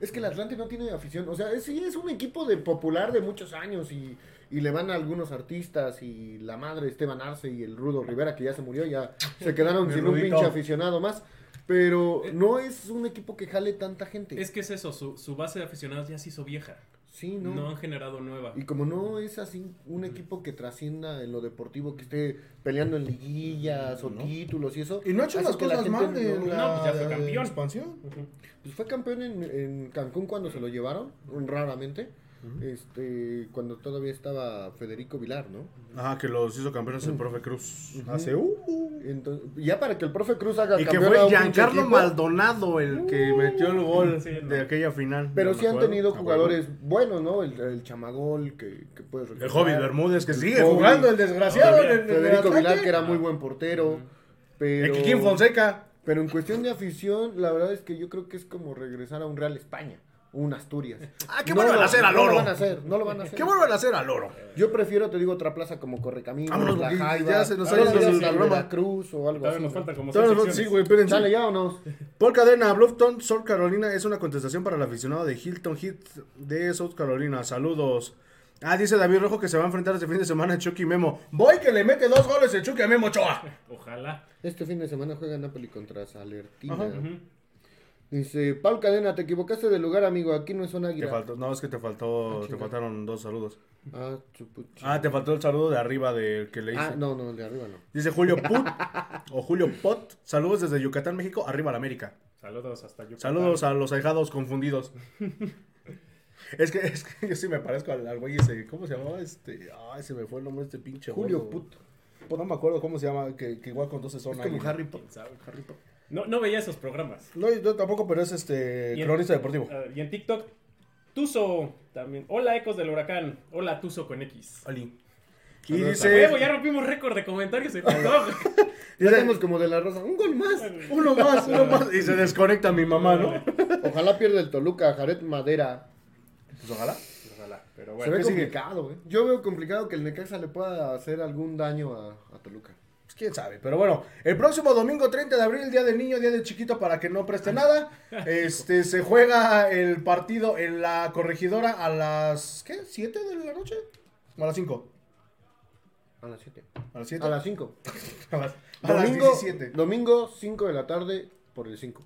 Es que el Atlante no tiene afición. O sea, es, sí, es un equipo de popular de muchos años y, y le van a algunos artistas y la madre Esteban Arce y el Rudo Rivera, que ya se murió, ya se quedaron sin un pinche aficionado más. Pero no es un equipo que jale tanta gente. Es que es eso, su, su base de aficionados ya se hizo vieja. Sí, No, ¿no? han generado nueva. Y como no es así un equipo que trascienda en lo deportivo, que esté peleando en liguillas o No. títulos y eso. Y no ha hecho las la cosas mal de no- la No, pues ya fue de campeón. expansión. Pues fue campeón en, en Cancún cuando se lo llevaron, raramente. Este, cuando todavía estaba Federico Vilar, ¿no? Ajá, que los hizo campeones el profe Cruz. Hace uh, uh. Entonces, ya para que el profe Cruz haga Y que fue Giancarlo Maldonado el que metió el gol Sí, no. de aquella final. Pero sí han tenido Ah, jugadores buenos, ¿no? El, el Chamagol, que, que puedes El. Hobbit Bermúdez que El sigue jugando, el desgraciado. el- el Federico. Vilar, que era muy buen portero. Pero, El Kikín Fonseca. pero en cuestión de afición, la verdad es que yo creo que es como regresar a un Real España, un Asturias. Ah, ¿qué No vuelvan lo- a hacer al No oro? lo van a hacer, no lo van a hacer. ¿Qué vuelvan a hacer al oro? Yo prefiero, te digo, otra plaza como Correcaminos, Vámonos, La porque Jaiba, ya se nos ha todavía ido el hasta programa. Veracruz o algo Todavía así. nos faltan como Todos seis los- secciones. Sí, güey, espérense. Sale ya o no? Paul Cadena, Bluffton, South Carolina es una contestación para el aficionado de Hilton Heat de South Carolina. Saludos. Ah, dice David Rojo que se va a enfrentar este fin de semana a Chucky Memo. Voy que le mete dos goles el Chucky a Memo Ochoa. Ojalá. Este fin de semana juega Napoli contra Salertina. Ujú. Dice, Paul Cadena, te equivocaste de lugar, amigo. Aquí no es una Te águila. faltó, no, es que te faltó, Ah, te faltaron dos saludos. Ah. Ah, te faltó el saludo de arriba del que le hice. Ah, no, no, el de arriba no. Dice Julio Put o Julio Pot. Saludos desde Yucatán, México, arriba la América. Saludos hasta Yucatán. Saludos a los ahijados confundidos. es que, es que yo sí me parezco al, al güey ese. ¿Cómo se llamaba? Este. Ay, se me fue el nombre de este pinche. Julio gordo. Put. Pues no me acuerdo cómo se llama. Que, que igual con 12 son Es como. Harry Potter. ¿Quién sabe? No, no veía esos programas. No, yo tampoco, pero es este. En- Cronista deportivo. Ah, y en TikTok, Tuzo también. Hola, Ecos del Huracán. Hola, Tuzo con X. Ali. Y dice. Huevo, ya rompimos récord de comentarios en TikTok. Ya estamos como de la rosa. Un gol más. uno más, uno más. Y se desconecta mi mamá, ¿no? Ojalá pierda el Toluca, Jared Madera. Pues ojalá. Ojalá, pero Se bueno. ve ¿qué sigue? complicado, ¿eh? Yo veo complicado que el Necaxa le pueda hacer algún daño a, a Toluca. Pues quién sabe, pero bueno, el próximo domingo 30 de abril, día del niño, día del chiquito, para que no preste nada, este, se juega el partido en la corregidora a las, ¿qué? ¿7 de la noche? ¿O a las 5? A las 7. ¿A las 7? A las 5. A las, a las Domingo, 17. domingo, 5 de la tarde, por el 5.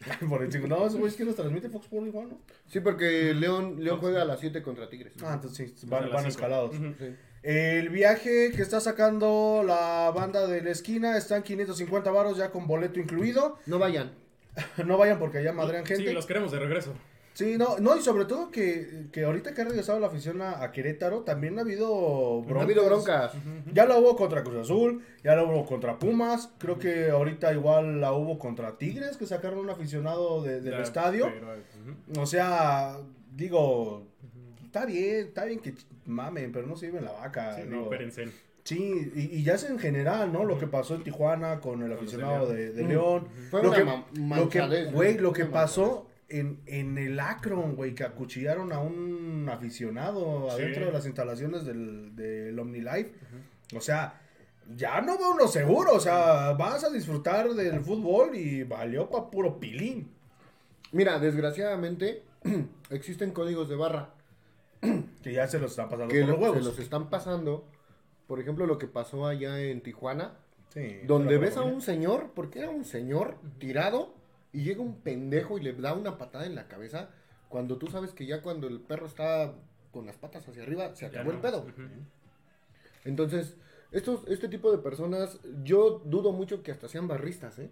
Por el 5. No, güey es que nos transmite Fox Sports igual, ¿no? Sí, porque León, León juega a las 7 contra Tigres. Ah, entonces sí, A van, las escalados. Sí. El viaje que está sacando la banda de la esquina está en 550 varos ya con boleto incluido. No vayan. No vayan porque allá madrean gente. Sí, los queremos de regreso. Sí, no, no, y sobre todo que, que ahorita que ha regresado la afición a, a Querétaro, también ha habido broncas. Ha habido broncas. Ya la hubo contra Cruz Azul, ya la hubo contra Pumas, creo que ahorita igual la hubo contra Tigres, que sacaron un aficionado de- del Ya, estadio. pero. O sea, digo, está bien, está bien que mamen, pero no se lleven la vaca. Sí, no, espérense. Sí, y, y ya es en general, ¿no? Lo que pasó en Tijuana con el aficionado de. León. Fue lo una que, lo güey, lo que pasó en, en el Akron, güey, que acuchillaron a un aficionado Sí. adentro de las instalaciones del, del OmniLife. O sea, ya no va uno seguro, o sea, vas a disfrutar del fútbol y valió pa' puro pilín. Mira, desgraciadamente existen códigos de barra Que ya se los están pasando que por los lo- huevos. se los están pasando. Por ejemplo, lo que pasó allá en Tijuana, Sí, donde ves a un señor, porque era un señor tirado, y llega un pendejo y le da una patada en la cabeza, cuando tú sabes que ya cuando el perro está con las patas hacia arriba, se acabó el pedo. Entonces, estos, este tipo de personas, yo dudo mucho que hasta sean barristas, ¿eh?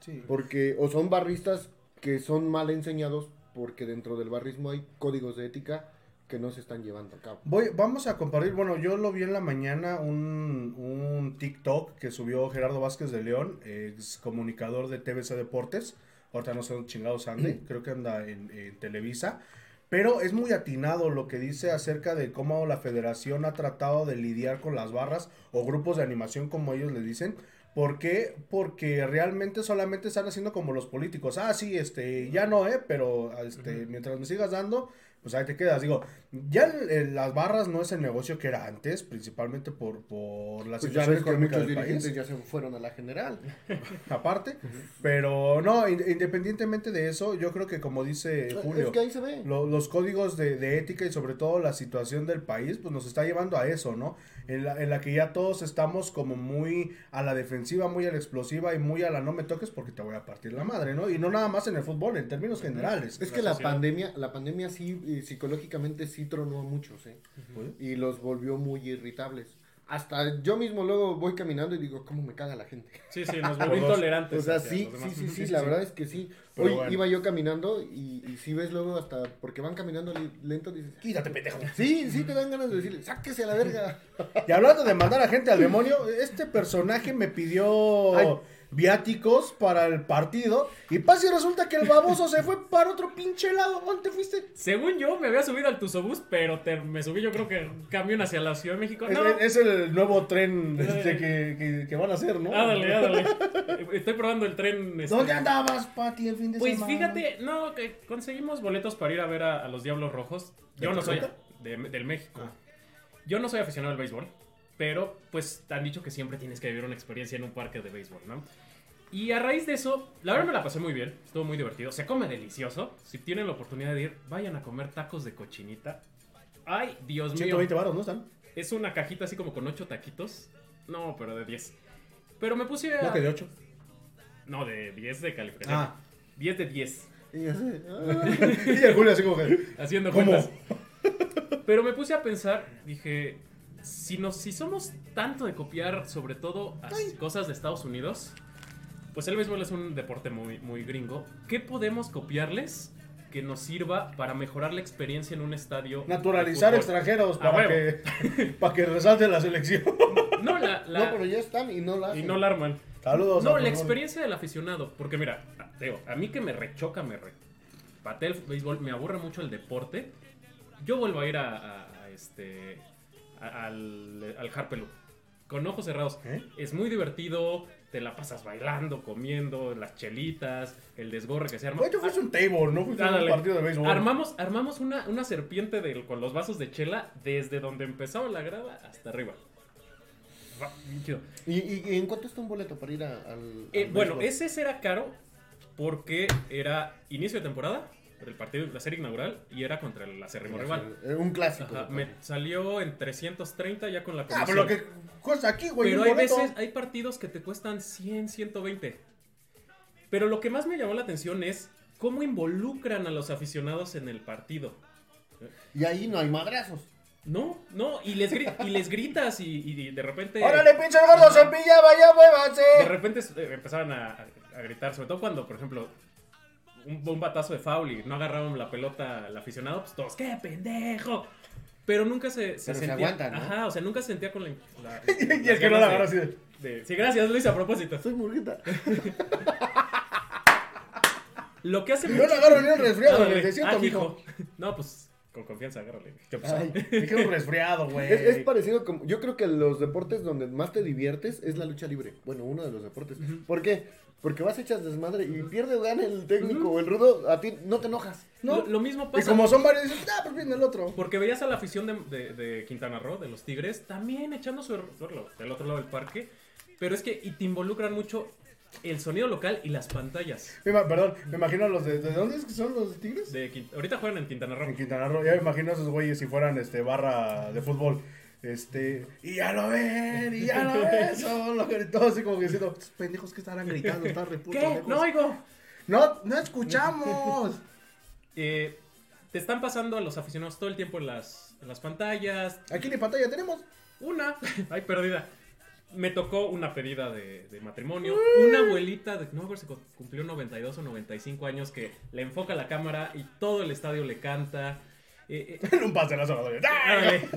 Sí. Porque, o son barristas que son mal enseñados, porque dentro del barrismo hay códigos de ética que no se están llevando a cabo. Voy, vamos a compartir, bueno, yo lo vi en la mañana, un, un TikTok que subió Gerardo Vázquez de León, ex comunicador de TVC Deportes, ahorita no sé dónde chingados ande, creo que anda en, en Televisa, pero es muy atinado lo que dice acerca de cómo la federación ha tratado de lidiar con las barras o grupos de animación como ellos le dicen. ¿Por qué? Porque realmente solamente están haciendo como los políticos. Ah, sí, este, ya no, ¿eh? Pero este, mientras me sigas dando, pues ahí te quedas. Digo, Ya el- el- las barras no es el negocio que era antes, principalmente por, por la Pues situación económica del dirigentes país, ya se fueron a la general. aparte. Pero no, in- independientemente de eso, yo creo que como dice Julio, Es que ahí se ve. lo- los códigos de, de ética y sobre todo la situación del país, pues nos está llevando a eso, ¿no? En la, en la que ya todos estamos como muy a la defensiva, muy a la explosiva y muy a la no me toques porque te voy a partir la madre, ¿no? Y no nada más en el fútbol, en términos generales. Es que la pandemia, la pandemia sí, eh, psicológicamente sí tronó a muchos, ¿eh? Y los volvió muy irritables. Hasta yo mismo luego voy caminando y digo, ¿cómo me caga la gente? Sí, sí, nos dos. intolerantes. O sea, sí, sí, sí, sí, la verdad es que sí. Pero Hoy bueno. iba yo caminando y, y si ves luego hasta, porque van caminando lento, dices, Quítate, pendejo. sí, sí te dan ganas de decirle, sáquese a la verga. Y hablando de mandar a gente al demonio, este personaje me pidió Ay. Viáticos para el partido. Y pasa y resulta que el baboso se fue para otro pinche lado. ¿Dónde te fuiste? Según yo, me había subido al Tusobús, pero te- me subí yo creo que camión hacia la Ciudad de México. No, es el nuevo tren este, que, que- que van a hacer, ¿no? ándale, ándale. Estoy probando el tren. este, ¿Dónde andabas, Pati, el fin de Pues semana? fíjate, no, que conseguimos boletos para ir a ver a, a los Diablos Rojos. Yo ¿De no soy de- del México. Ah. Yo no soy aficionado al béisbol, pero pues te han dicho que siempre tienes que vivir una experiencia en un parque de béisbol, ¿no? Y a raíz de eso, la verdad me la pasé muy bien, estuvo muy divertido, se come delicioso. Si tienen la oportunidad de ir, vayan a comer tacos de cochinita. Ay, Dios mío. 120 baros, ¿no están? Es una cajita así como con 8 taquitos. No, pero de 10. Pero me puse a... No, que de 8. No, de 10 de calificación. Ah. 10 de 10. Y así, ah. y el Julio así como que... Haciendo ¿Cómo? cuentas. Pero me puse a pensar, dije, si, nos, si somos tanto de copiar sobre todo a cosas de Estados Unidos, pues el béisbol es un deporte muy, muy gringo. ¿Qué podemos copiarles que nos sirva para mejorar la experiencia en un estadio? Naturalizar extranjeros A para que, para que resalte la selección. No, la, la- No, pero ya están y no la y no la arman. Saludos. No, a la experiencia del aficionado. Porque mira, digo, a mí que me rechoca, me re... patea el béisbol, me aburre mucho el deporte. Yo vuelvo a ir a, a- a este a- al, al Harpelú. Con ojos cerrados. ¿Eh? Es muy divertido. Te la pasas bailando, comiendo, las chelitas, el desgorre que se arma. Tú fuiste un table, no fuiste un partido de béisbol. Armamos, armamos una, una serpiente con los vasos de chela desde donde empezaba la grada hasta arriba. ¿Y, y, y en cuánto está un boleto para ir a- al. Eh, al bueno, ese era caro porque era inicio de temporada, el partido, la serie inaugural, y era contra el acérrimo rival. Un clásico. Ajá, me salió en 330 ya con la Ah, comisión. pero lo que cuesta aquí, güey. Pero hay boleto. veces, hay partidos que te cuestan 100, 120. Pero lo que más me llamó la atención es cómo involucran a los aficionados en el partido. Y ahí no hay madrazos. No, no, y les, y les gritas y, y de repente... ¡Órale, pinche gordo, cepilla, vaya, De muévanse! repente eh, empezaban a gritar, sobre todo cuando, por ejemplo, un, un batazo de foul y no agarraban la pelota al aficionado, pues todos, ¡qué pendejo! Pero nunca se, se Pero se aguantan, ¿no? Ajá, o sea, nunca se sentía con la. la- Y el que no la agarra así de... de- Sí, gracias, Luis, a propósito. Soy murguita. Lo que hace. No agarro ni un resfriado Ándale. el desierto, Ah, mijo. No, pues con confianza, agárrale. ¿Qué pasó? Ay. Resfriado, güey. Es, es parecido como. Yo creo que los deportes donde más te diviertes es la lucha libre. Bueno, uno de los deportes. ¿Por qué? Porque vas echas desmadre y pierde o gana el técnico o el rudo, a ti no te enojas. ¿No? Lo, lo mismo Y pasa. como son varios, dices, ah, pues viene el otro. Porque veías a la afición de, de- de Quintana Roo, de los Tigres, también echando su error del otro lado del parque. Pero es que y te involucran mucho el sonido local y las pantallas. Me Perdón, me imagino a los de... ¿De dónde es que son los tigres? De ahorita juegan en Quintana Roo. En Quintana Roo. Ya me imagino a esos güeyes si fueran este barra de fútbol. Este, y ya lo ven, y ya lo ven, son los gritó así como que diciendo, pendejos que estarán gritando, están re putos ¿Qué? lejos". No oigo. no, no escuchamos. Eh, te están pasando a los aficionados todo el tiempo en las, en las pantallas. Aquí ni pantalla tenemos. Una, ay, perdida. Me tocó una pedida de, de matrimonio. Una abuelita de, no, a ver si cu- cumplió 92 o 95 años que le enfoca la cámara y todo el estadio le canta. Eh, eh, En un pastelazo. ¿no? ándale.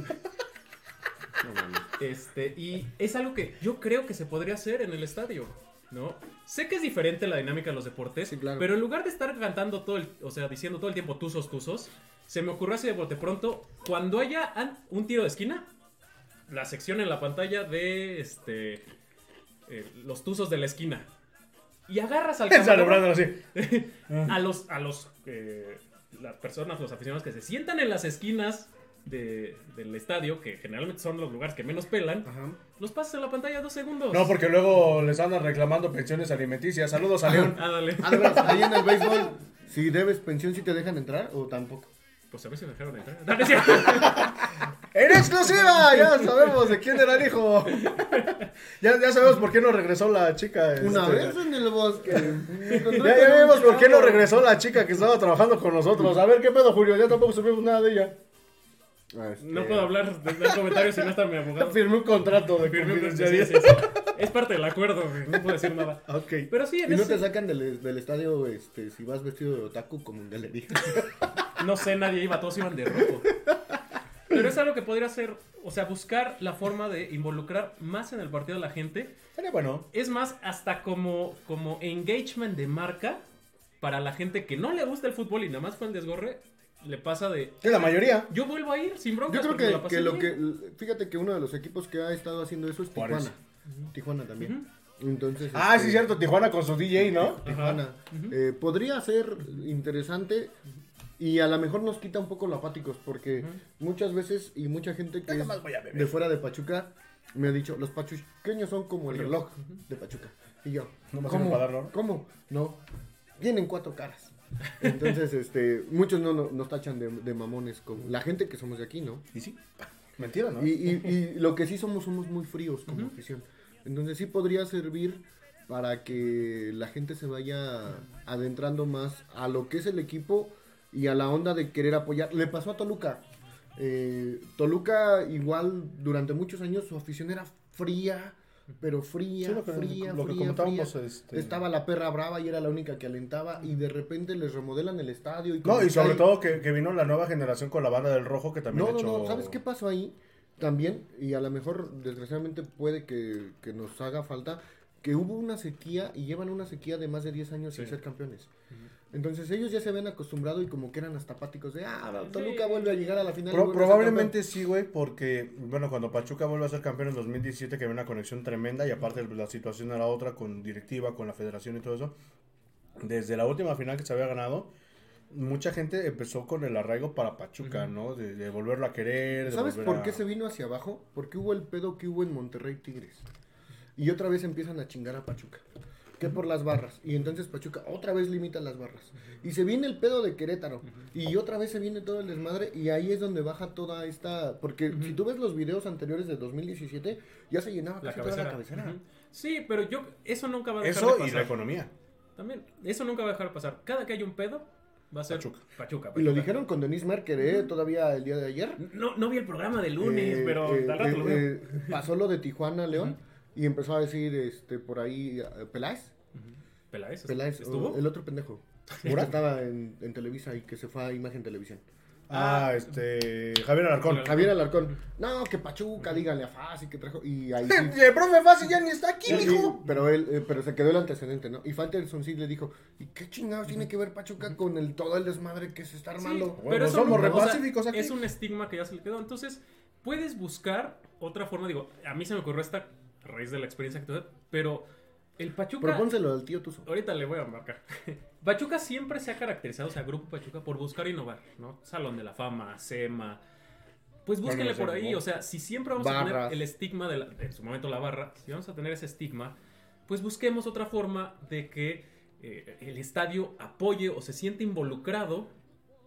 Este, y es algo que yo creo que se podría hacer en el estadio, ¿no? Sé que es diferente la dinámica de los deportes, Sí, claro. pero en lugar de estar cantando todo el, o sea, diciendo todo el tiempo tuzos, tuzos, se me ocurrió así de bote pronto, cuando haya un tiro de esquina, la sección en la pantalla de, este, eh, los tuzos de la esquina. Y agarras al así. a los, a los, eh, las personas, los aficionados que se sientan en las esquinas de- del estadio, que generalmente son los lugares que menos pelan, Ajá. los pasas en la pantalla dos segundos. No, porque luego les andan reclamando pensiones alimenticias. Saludos a León. Ah, dale. Ah, ahí en el béisbol, si debes pensión, si te dejan entrar o tampoco. Pues a ver si me dejaron entrar. No, no es cierto. ¡En exclusiva! Ya sabemos de quién era el hijo. Ya, ya sabemos por qué no regresó la chica. Una este, vez en el bosque. Ya, ya vimos por qué no regresó la chica que estaba trabajando con nosotros. A ver, ¿qué pedo, Julio? Ya tampoco supimos nada de ella. Este, No puedo hablar de el comentario si no está mi abogado. Firmé un contrato de Firmé un- sí, confidencialidad. sí, sí. Es parte del acuerdo, güey, no puedo decir nada. Ok. Pero sí, Y en no ese- te sacan del, del estadio este, si vas vestido de otaku como en galería. no sé, nadie iba, todos iban de rojo. Pero es algo que podría ser, o sea, buscar la forma de involucrar más en el partido a la gente. Sería bueno. Es más, hasta como, como engagement de marca para la gente que no le gusta el fútbol y nada más fue el desgorre, le pasa de, Que la mayoría. yo vuelvo a ir sin broncas Yo creo que, que lo bien". que. Fíjate que uno de los equipos que ha estado haciendo eso es Juárez. Tijuana. Tijuana también. Entonces. Ah, este, sí, cierto. Tijuana con su DJ, ¿no? Tijuana. Eh, podría ser interesante y a lo mejor nos quita un poco los apáticos porque muchas veces y mucha gente que es de fuera de Pachuca me ha dicho, los pachuqueños son como el reloj de Pachuca. Y yo, ¿cómo? ¿Cómo? No, tienen cuatro caras. Entonces, este, muchos no, no- nos tachan de, de mamones, como la gente que somos de aquí, ¿no? Y sí. Mentira, ¿no? Y, y- y lo que sí somos, somos muy fríos como afición. Entonces sí podría servir para que la gente se vaya adentrando más a lo que es el equipo y a la onda de querer apoyar. Le pasó a Toluca. Eh, Toluca igual durante muchos años su afición era fría, pero fría, Sí, lo que- fría, lo fría, este- Estaba la perra brava y era la única que alentaba y de repente les remodelan el estadio. Y No, y sobre todo que, que vino la nueva generación con la banda del rojo que también no, no, hecho... no, ¿sabes qué pasó ahí? También, y a lo mejor desgraciadamente puede que, que nos haga falta, que hubo una sequía y llevan una sequía de más de 10 años sin ser campeones. Entonces ellos ya se habían acostumbrado y como que eran hasta apáticos de, ah, Toluca Sí. vuelve a llegar a la final. Pro- probablemente sí, güey, porque, bueno, cuando Pachuca vuelve a ser campeón en 2017, que había una conexión tremenda y aparte la situación era otra con directiva, con la federación y todo eso, desde la última final que se había ganado, mucha gente empezó con el arraigo para Pachuca, ¿no? De, de volverlo a querer. de ¿Sabes por a- qué se vino hacia abajo? Porque hubo el pedo que hubo en Monterrey Tigres. Y otra vez empiezan a chingar a Pachuca. Que por las barras. Y entonces Pachuca otra vez limita las barras. Y se viene el pedo de Querétaro. Y otra vez se viene todo el desmadre. Y ahí es donde baja toda esta. Porque si tú ves los videos anteriores de 2017, ya se llenaba La casi toda la cabecera. Sí, pero yo, eso nunca va a dejar Eso de y pasar. la economía. También, eso nunca va a dejar de pasar. Cada que hay un pedo, va a ser Pachuca. Pachuca. Y lo dijeron con Denise Merker, ¿eh? Todavía el día de ayer. No, no vi el programa de lunes, Eh, pero eh, al rato eh, lo veo. eh, pasó lo de Tijuana, León. Y empezó a decir este por ahí eh, Peláez. Peláez, Peláez, ¿estuvo? el otro pendejo. Que estaba en, en Televisa y que se fue a Imagen Televisión. Ah, este. Javier Alarcón. Javier Alarcón. No, que Pachuca, dígale a Fasi que trajo. Y ahí sí. El profe Fácil ya ni está aquí, Sí, mijo. pero él, eh, pero se quedó el antecedente, ¿no? Y Faitelson sí le dijo, ¿y qué chingados tiene que ver Pachuca con el todo el desmadre que se está Sí, armando? Bueno, pero eso somos no- o sea, aquí. Es un estigma que ya se le quedó. Entonces, puedes buscar otra forma. Digo, a mí se me ocurrió esta a raíz de la experiencia que tuve, pero el Pachuca. Propónselo al tío Tuzo. Ahorita le voy a marcar. Pachuca siempre se ha caracterizado, o sea, Grupo Pachuca, por buscar innovar, ¿no? Salón de la Fama, SEMA. Pues búsquenle por ahí, o sea, si siempre vamos a tener el estigma de, la- en su momento la barra, si vamos a tener ese estigma, pues busquemos otra forma de que eh, el estadio apoye o se siente involucrado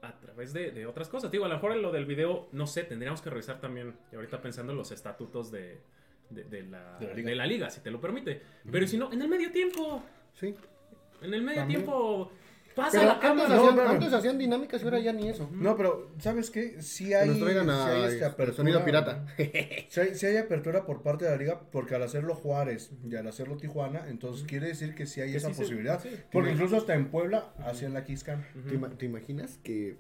a través de, de otras cosas. Digo, a lo mejor en lo del video, no sé, tendríamos que revisar también, y ahorita pensando en los estatutos de, de- de la, De la liga. de la liga, si te lo permite. Pero si no, en el medio tiempo, Sí. en el medio También. tiempo, pasa Pero la antes, no, hacían, antes hacían dinámicas y ahora ya ni eso. No, pero ¿sabes qué? Que hay, nos traigan a hay, este, este, apertura- sonido pirata. Sí hay, apertura por parte de la liga, porque al hacerlo Juárez y al hacerlo Tijuana, entonces quiere decir que sí hay Que esa sí se- posibilidad. sí. Porque incluso hasta en Puebla hacían la Kiss-Cam. ¿Te, ima- te imaginas que,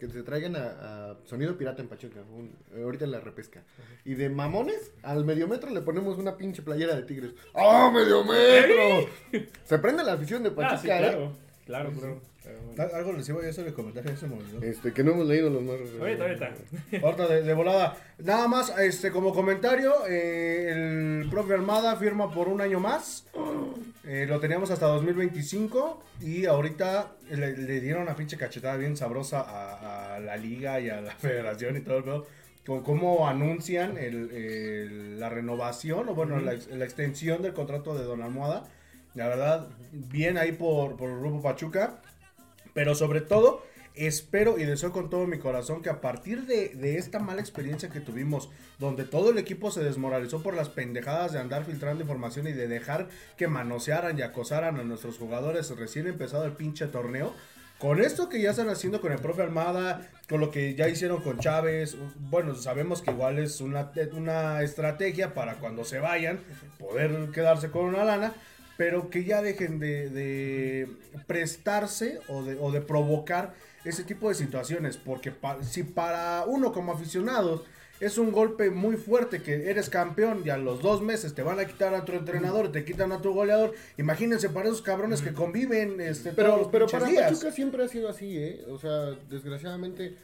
que se traigan a, a Sonido Pirata en Pachuca? un- ahorita en la repesca. Y de mamones, al medio metro le ponemos una pinche playera de tigres. ¡Oh, medio metro! Se prende la afición de Pachuca, Ah, sí, ¿eh? claro. Claro, claro. Al- Algo les iba a hacer el comentario ese momento. Este, que no hemos leído los más. Ahorita, ahorita. Ahorita de, de volada. Nada más, este, como comentario, eh, el profe Armada firma por un año más. Eh, lo teníamos hasta 2025 y ahorita le, le dieron una pinche cachetada bien sabrosa a, a la liga y a la federación y todo el pedo. con cómo anuncian el- el- la renovación o bueno, la, ex- la extensión del contrato de Don Almohada. La verdad, bien ahí por, por el Grupo Pachuca. Pero sobre todo, espero y deseo con todo mi corazón que a partir de, esta mala experiencia que tuvimos, donde todo el equipo se desmoralizó por las pendejadas de andar filtrando información y de dejar que manosearan y acosaran a nuestros jugadores recién empezado el pinche torneo. Con esto que ya están haciendo con el profe Almada, con lo que ya hicieron con Chávez, bueno, sabemos que igual es una, una estrategia para cuando se vayan poder quedarse con una lana, pero que ya dejen de, de prestarse o de, o de provocar ese tipo de situaciones, porque pa- si para uno como aficionados es un golpe muy fuerte que eres campeón y a los dos meses te van a quitar a tu entrenador te quitan a tu goleador, imagínense para esos cabrones que conviven este, todos Pero, los pero para días. Pachuca siempre ha sido así, ¿eh? O sea, desgraciadamente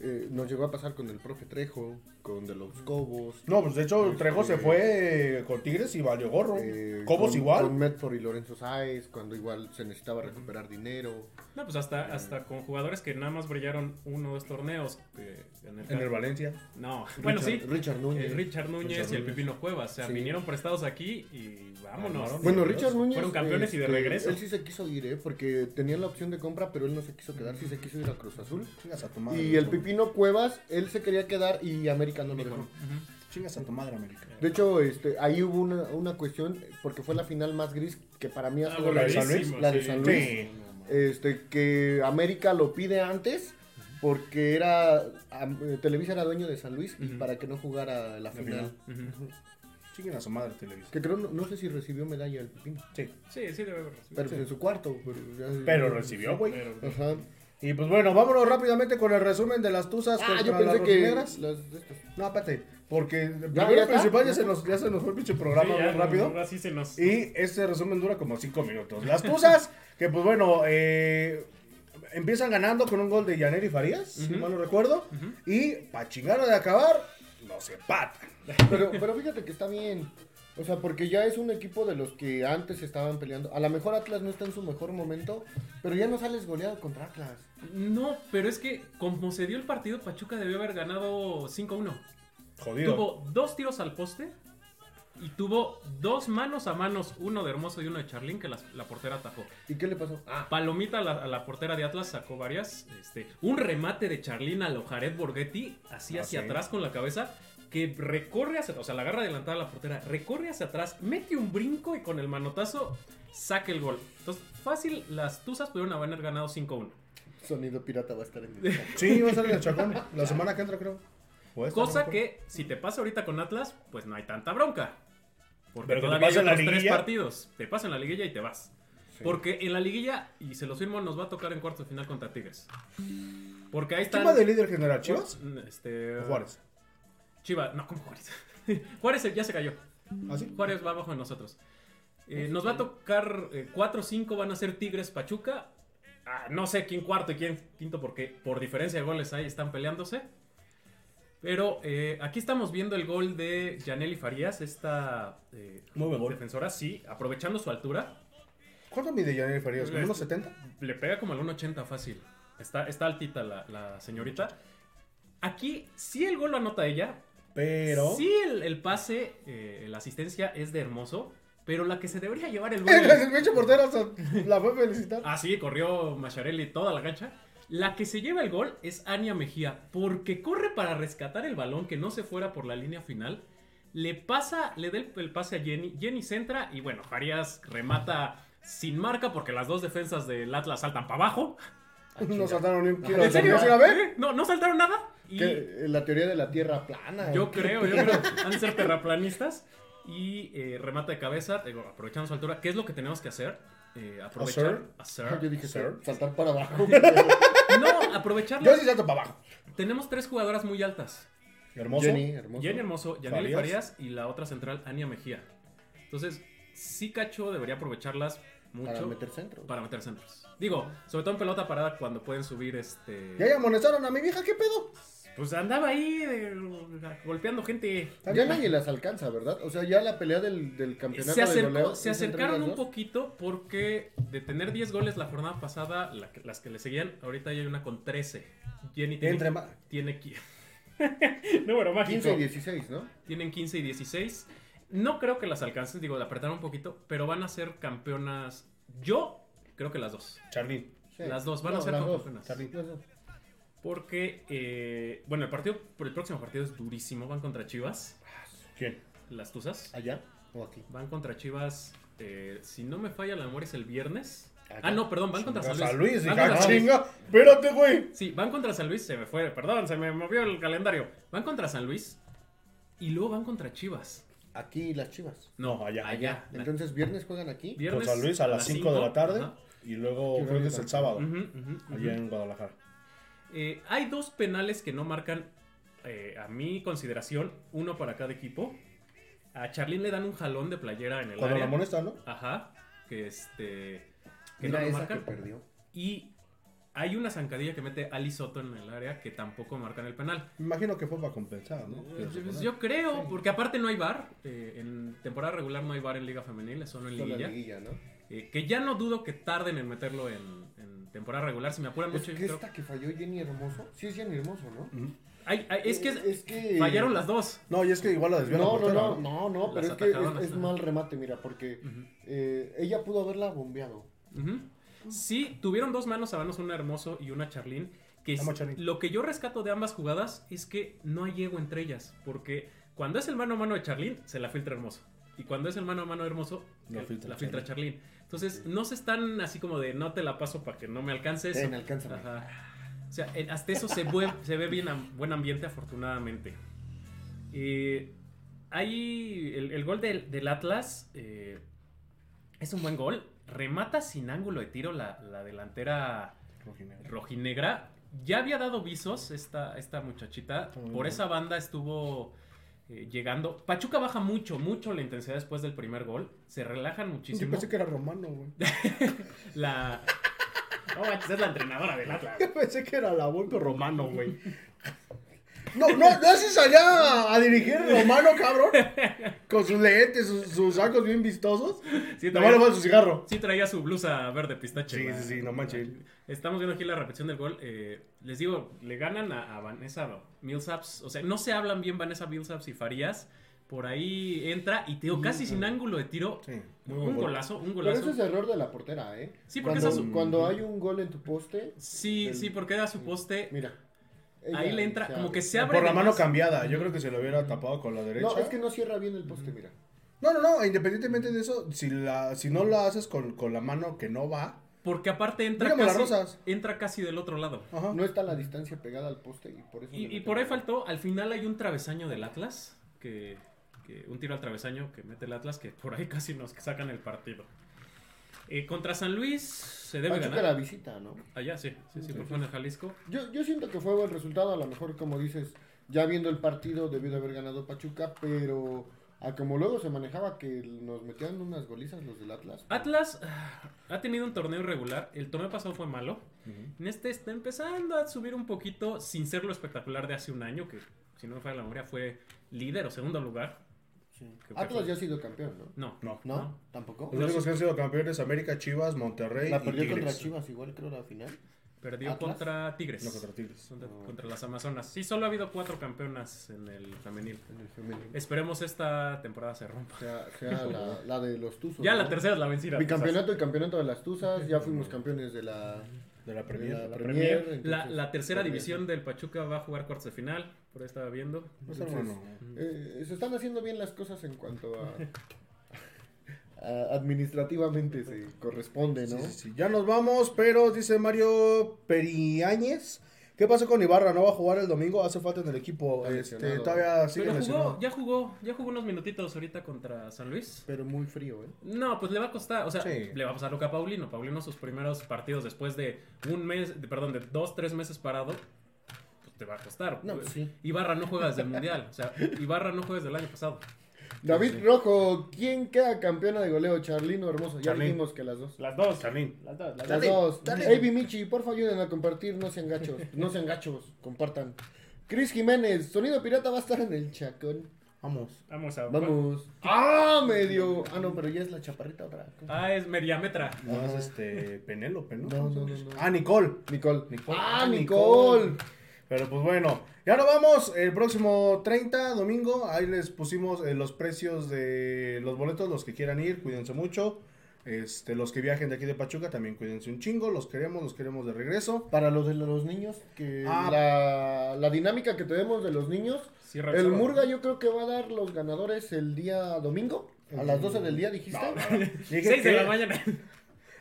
eh, nos llegó a pasar con el profe Trejo, con de los Cobos. No, pues de hecho Este, Trejo se fue con Tigres y valió gorro. eh, Cobos con- igual. Con Medford y Lorenzo Sáez, cuando igual se necesitaba recuperar dinero. No, pues hasta, hasta con jugadores que nada más brillaron uno o dos torneos. eh, en el, En el Valencia. No, bueno, sí. Richard- Richard Núñez. Eh, Richard Núñez Richard y el. Pipino Cuevas. O sea, Sí. vinieron prestados aquí y vámonos. Armaron. Bueno. Richard Núñez. Fueron campeones y de este, regreso. Él sí se quiso ir, ¿eh? Porque tenían la opción de compra, pero él no se quiso quedar, sí se quiso ir a Cruz Azul. A tu madre. Y el Pipino Cuevas, él se quería quedar y América no lo dejó. Ujú. Chingas a tu madre, América. De hecho, este, ahí hubo una, una cuestión, porque fue la final más gris que para mí ha Ah, sido la de San Luis. La de sí. San Luis. Sí. Este, que América lo pide antes porque era eh, Televisa era dueño de San Luis y para que no jugara la final. Ujú. Chinguen a su madre, Televisa. Que creo, no, no sé si recibió medalla el Pipino, Sí. Sí, sí, debe haber. pero pues en su cuarto. Pero, ya- Pero recibió, güey. Pero- Ajá. Y pues bueno, vámonos rápidamente con el resumen de las tuzas Ah, contra yo las pensé que rojinegras. de estas. No, espérate, porque Ya, primero ya principal ya se, nos, ya se nos fue el pinche programa Sí, muy rápido. se nos. Y este resumen dura como 5 minutos. Las tuzas, que pues bueno, eh, empiezan ganando con un gol de Yaneri Farías, si mal no recuerdo. Y para chingar de acabar, nos empatan. Pero, pero fíjate que está bien. O sea, porque ya es un equipo de los que antes estaban peleando. A lo mejor Atlas no está en su mejor momento, pero ya no sales goleado contra Atlas. No, pero es que como se dio el partido, Pachuca debió haber ganado 5-1. Jodido. Tuvo dos tiros al poste y tuvo dos manos a manos, uno de Hermoso y uno de Charlín, que la, portera atajó. ¿Y qué le pasó? Ah, Palomita a la, a la portera de Atlas sacó varias. Este, un remate de Charlín a lo Jared Borghetti, así Ah, hacia sí. atrás con la cabeza, que recorre hacia o sea, la agarra adelantada a la portera, recorre hacia atrás, mete un brinco y con el manotazo saca el gol. Entonces, fácil, las Tuzas pudieron haber ganado 5-1. Sonido pirata va a estar en el Sí, va a ser en el Chacón. La semana que entra, creo. Cosa que, si te pasa ahorita con Atlas, pues no hay tanta bronca. Porque Pero todavía hay la tres liguilla. partidos. Te pasa en la liguilla y te vas. Sí. Porque en la liguilla, y se los firmo, nos va a tocar en cuartos de final contra Tigres. Porque ahí ¿Quién están. va de líder general? ¿Chivas? Este, ¿O Juárez? Chivas, no, ¿cómo Juárez? Juárez ya se cayó. ¿Ah, sí? Juárez va abajo de nosotros. Eh, nos va a tocar 4 o 5 van a ser Tigres Pachuca. Ah, no sé quién cuarto y quién quinto porque por diferencia de goles ahí están peleándose. Pero eh, aquí estamos viendo el gol de Janely Farías, esta eh, Muy buen gol. defensora, sí, aprovechando su altura. ¿Cuánto mide Yaneri Farías? ¿Como unos 70? Le pega como al 1.80 fácil. Está, está altita la, la señorita. Aquí sí el gol lo anota ella, Pero. Sí, el, el pase, eh, la asistencia es de hermoso, pero la que se debería llevar el gol. El pinche portero hasta la fue a felicitar. ah, sí, corrió Macharelli toda la cancha. La que se lleva el gol es Ania Mejía, porque corre para rescatar el balón que no se fuera por la línea final. Le pasa, le da el, el pase a Jenny. Jenny centra y bueno, Farías remata sin marca porque las dos defensas del Atlas saltan para abajo. No saltaron ni un kilo. ¿En serio? ¿Sí la ve? ¿Eh? No, no saltaron nada. Y la teoría de la tierra plana. Yo creo, yo creo. Han de ser terraplanistas. Y eh, remata de cabeza, aprovechando su altura. ¿Qué es lo que tenemos que hacer? Eh, aprovechar. hacer- Yo dije saltar para abajo. No, aprovechar. Yo sí salto para abajo. Tenemos tres jugadoras muy altas: Hermoso. Jenny, hermoso. Jenny Hermoso, Farías. Farías y la otra central, Ania Mejía. Entonces, sí, Cacho debería aprovecharlas mucho Para meter centro. para meter centros. Digo, sobre todo en pelota parada cuando pueden subir este. Ya ya amonestaron a mi vieja, ¿qué pedo? Pues andaba ahí golpeando gente. Ya nadie las alcanza, ¿verdad? O sea, ya la pelea del, del campeonato Se, de acercó- goleo se acercaron un poquito porque de tener 10 goles la jornada pasada, la las que le seguían, ahorita ya hay una con 13. Jenny tiene, Entre más. tiene Número mágico. 15 y 16, ¿no? Tienen 15 y 16. No creo que las alcancen, digo, la apretaron un poquito, pero van a ser campeonas. Yo creo que las dos. Charly. Sí. Las dos van a ser campeonas. Las dos. Porque, eh, bueno, el partido, por el próximo partido es durísimo. Van contra Chivas, ¿Quién? las Tuzas. ¿Allá o aquí? Van contra Chivas, eh, si no me falla la memoria, es el viernes. Acá. Ah, no, perdón, van contra San Luis. San Luis, Van hija, contra San Luis. chinga. Espérate, güey. Sí, van contra San Luis, se me fue, perdón, se me movió el calendario. Van contra San Luis y luego van contra Chivas. Aquí las chivas. No, allá. Allá. Entonces, ¿viernes juegan aquí? Viernes Con San Luis a las 5 de la tarde. Ajá. Y luego creo que es bueno. el sábado. Ujú, ujú, ujú. Allá en Guadalajara. Eh, hay dos penales que no marcan, eh, a mi consideración, uno para cada equipo. A Charlín le dan un jalón de playera en el Cuando área. la molesta, ¿no? Ajá, que este... Que Mira no lo esa marcan. que perdió. Y hay una zancadilla que mete Ali Soto en el área que tampoco marcan el penal. Me imagino que fue para compensar, ¿no? Eh, pues yo creo, porque aparte no hay bar. eh, en temporada regular no hay bar en Liga Femenil, es solo en Solo la Liguilla. liguilla, ¿no? Eh, que ya no dudo que tarden en meterlo en, en temporada regular. Si me apuran Es mucho, yo que creo- esta que falló Jenny Hermoso. Sí, es Jenny Hermoso, ¿no? Ay, ay, es que Es que- fallaron las dos. No, y es que igual la desvió la No, no, no, no, no, pero es que es, es mal remate, mira, porque eh, ella pudo haberla bombeado. Sí, tuvieron dos manos a manos, una Hermoso y una Charlín. Que es- Charlín. lo que yo rescato de ambas jugadas es que no hay ego entre ellas. Porque cuando es el mano a mano de Charlín, se la filtra Hermoso. Y cuando es el mano a mano Hermoso, La eh, filtra la filtra Charlín. Entonces, no se están así como de no te la paso para que no me alcances. Ven, alcánzame. Ajá. O sea, eh, hasta eso se, ve bien buen ambiente, afortunadamente. Eh, hay el, el gol del, del Atlas. eh, es un buen gol. Remata sin ángulo de tiro la, la delantera Rojinegra. rojinegra. Ya había dado visos esta, esta muchachita. Muy Por bien. esa banda estuvo eh, llegando. Pachuca baja mucho, mucho la intensidad después del primer gol. Se relajan Yo muchísimo. pensé que era romano, güey. La. No es la entrenadora del Atlas. Yo pensé que era la Volpe romano, güey. No, no, no haces allá a dirigir romano, cabrón. Con sus lentes, sus, sus sacos bien vistosos. Sí, le traía, su cigarro. sí traía su blusa verde pistache. Sí, sí, sí, no manches. Estamos viendo aquí la repetición del gol. eh, les digo, le ganan a, a Vanessa Millsaps. O sea, no se hablan bien Vanessa Millsaps y Farías. Por ahí entra y te digo, casi sin ángulo de tiro. Sí, un gol. golazo, un Pero golazo. ese es error de la portera, ¿eh? Sí, porque cuando, esa es- cuando hay un gol en tu poste, Sí, sí, porque era su poste. mira. Ahí le entra, como abre. que se abre. Por la mano más. cambiada. Yo creo que se lo hubiera tapado con la derecha. No, es que no cierra bien el poste, mira. No, no, no, independientemente de eso, si, la, si no la haces con, con la mano que no va, Porque aparte entra Dígame las casi, rosas. entra casi del otro lado. ajá. No está la distancia pegada al poste y por eso. Y, y por ahí faltó, al final hay un travesaño del Atlas, que, que- un tiro al travesaño que mete el Atlas, que por ahí casi nos sacan el partido. Eh, contra San Luis se debe Pachuca ganar. la visita, ¿no? Allá sí, sí, sí, porque fue en Jalisco. Yo, yo siento que fue buen resultado, a lo mejor como dices, ya viendo el partido debió de haber ganado Pachuca, pero a como luego se manejaba que nos metían unas golizas los del Atlas. Atlas ah, ha tenido un torneo irregular, el torneo pasado fue malo, en este está empezando a subir un poquito sin ser lo espectacular de hace un año, que si no me falla la memoria fue líder o segundo lugar. Que Atlas fue- ya ha sido campeón, ¿no? No, No. ¿No? No. ¿Tampoco? Los únicos que han sido campeones, América, Chivas, Monterrey La y perdió Tigres. contra Chivas igual creo la final. perdió ¿Atlas? contra Tigres. No, contra Tigres. Contra, No. contra las Amazonas. Sí, solo ha habido cuatro campeonas en el femenil. En el femenino. Esperemos esta temporada se rompa. Sea, sea la, la de los Tuzos. Ya ¿no? la tercera es la vencida. Bicampeonato y campeonato de las Tuzas, ya fuimos campeones de la, De la de Premier. la La, Premier. Premier. La- entonces, la tercera división del Pachuca va a jugar cuartos de final. Por ahí estaba viendo. Pues, Entonces, hermano. Eh, se están haciendo bien las cosas en cuanto a, a- administrativamente se corresponde, ¿no? Sí, sí, sí. Ya nos vamos, pero dice Mario Periáñez. ¿Qué pasó con Ibarra? ¿No va a jugar el domingo? Hace falta en el equipo. Este, todavía sigue Pero jugó, ya jugó, ya jugó unos minutitos ahorita contra San Luis. Pero muy frío, ¿eh? No, pues le va a costar, o sea, Sí. le va a pasar lo que a Paulino. Paulino sus primeros partidos después de un mes, de- perdón, de dos, tres meses parado, pues te va a costar. No, pues sí. Ibarra no juega desde el Mundial, o sea, Ibarra no juega desde el año pasado. David Rojo, ¿quién queda campeona de goleo? Charlino Hermoso. Ya Charlín. dijimos que las dos. Las dos. Charlín. Las dos, las Las dos. Avi Michi, porfa ayuden a compartir, no sean gachos. No sean gachos, compartan. Cris Jiménez, Sonido Pirata va a estar en el chacón. Vamos. Vamos a Vamos. ¡Ah, medio! Ah, no, pero ya es la chaparrita otra. Ah, es Mediametra. No, es este Penélope, ¿no? No, no, no, no. Ah, Nicole. Nicole. Nicole. ¡Ah, Ah, Nicole! Pero pues bueno, ya nos vamos. El próximo 30, domingo, ahí les pusimos eh, los precios de los boletos, los que quieran ir, cuídense mucho. Este, los que viajen de aquí de Pachuca también cuídense un chingo, los queremos, los queremos de regreso. Para los de los niños, que Ah. la, la dinámica que tenemos de los niños, el. Murga yo creo que va a dar los ganadores el día domingo, a las 12 del día, dijiste. Dije 6 de que- la mañana.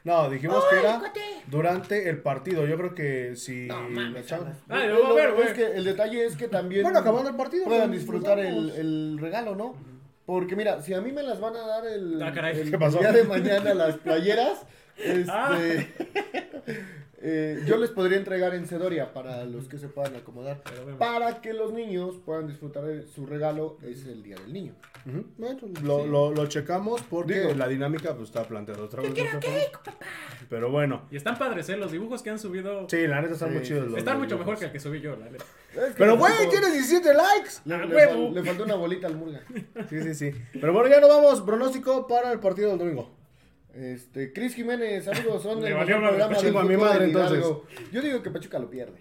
No, dijimos que era durante el partido. Yo creo que si Ay, a es que el detalle es que también Bueno, acabando el partido. puedan disfrutar el, el regalo, ¿no? Porque mira, si a mí me las van a dar el, Ah, caray. el ¿Qué pasó? día de mañana las playeras, este, Ah. Eh, yo les podría entregar en Cedoria para los que se puedan acomodar. Para que los niños puedan disfrutar de su regalo, es el día del niño. Ujú, bueno, lo, lo, lo checamos porque Digo. la dinámica pues está planteada otra vez. otra. Pero bueno, Y están padres, ¿eh? Los dibujos que han subido sí, la neta están Sí, muy chidos. los- están los mucho mejor dibujos. que el que subí yo, la neta. Es que Pero le güey, faltó- tienes 17 likes. Le, ¡A le huevo! fal- le faltó una bolita al Murga. Sí, sí, sí. Pero bueno, ya nos vamos. Pronóstico para el partido del domingo. Este, Cris Jiménez, amigos, son el valió mejor programa del a mi madre, en entonces. Yo digo que Pachuca lo pierde.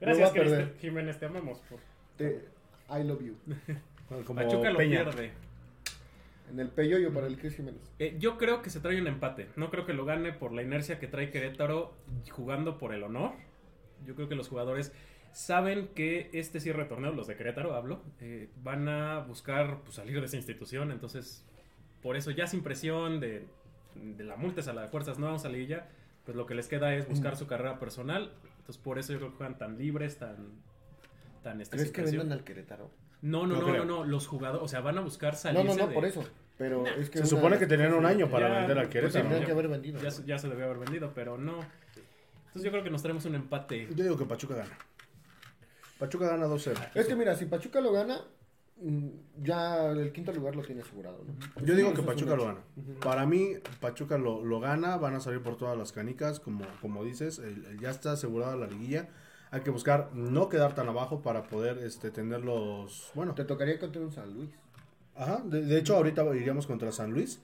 Gracias. Cristian Jiménez, te amamos. por- Te- I love you. Como Pachuca lo Peña. pierde. En el peyoyo para el Cris Jiménez. Eh, yo creo que se trae un empate. No creo que lo gane por la inercia que trae Querétaro jugando por el honor. Yo creo que los jugadores saben que este cierre de torneo, los de Querétaro hablo, eh, van a buscar pues, salir de esa institución. Entonces, por eso ya sin presión de, de la multa a la de fuerzas, no vamos a liguilla, pues lo que les queda es buscar su carrera personal. Entonces, por eso yo creo que juegan tan libres, tan... tan este, ¿Crees que vendan al Querétaro? No, no, No no, no, no, los jugadores, o sea, van a buscar No, salirse no, no, de- por eso. Pero es que Se supone que tenían un año para Ya, vender al Pues Querétaro. tendrían ya. que haber vendido. Ya, se- ya se debió haber vendido, pero no. Entonces yo creo que nos traemos un empate. Yo digo que Pachuca gana. Pachuca gana 2-0. Es que mira, si Pachuca lo gana, mm, ya el quinto lugar lo tiene asegurado. ¿no? Yo digo que Pachuca lo gana. Para mí, Pachuca lo, lo gana. Van a salir por todas las canicas, como, como dices. el- el- ya está asegurada la liguilla. Hay que buscar no quedar tan abajo para poder este, tener los... Bueno, Te tocaría contra un San Luis. ajá. De, de hecho, ahorita iríamos contra San Luis.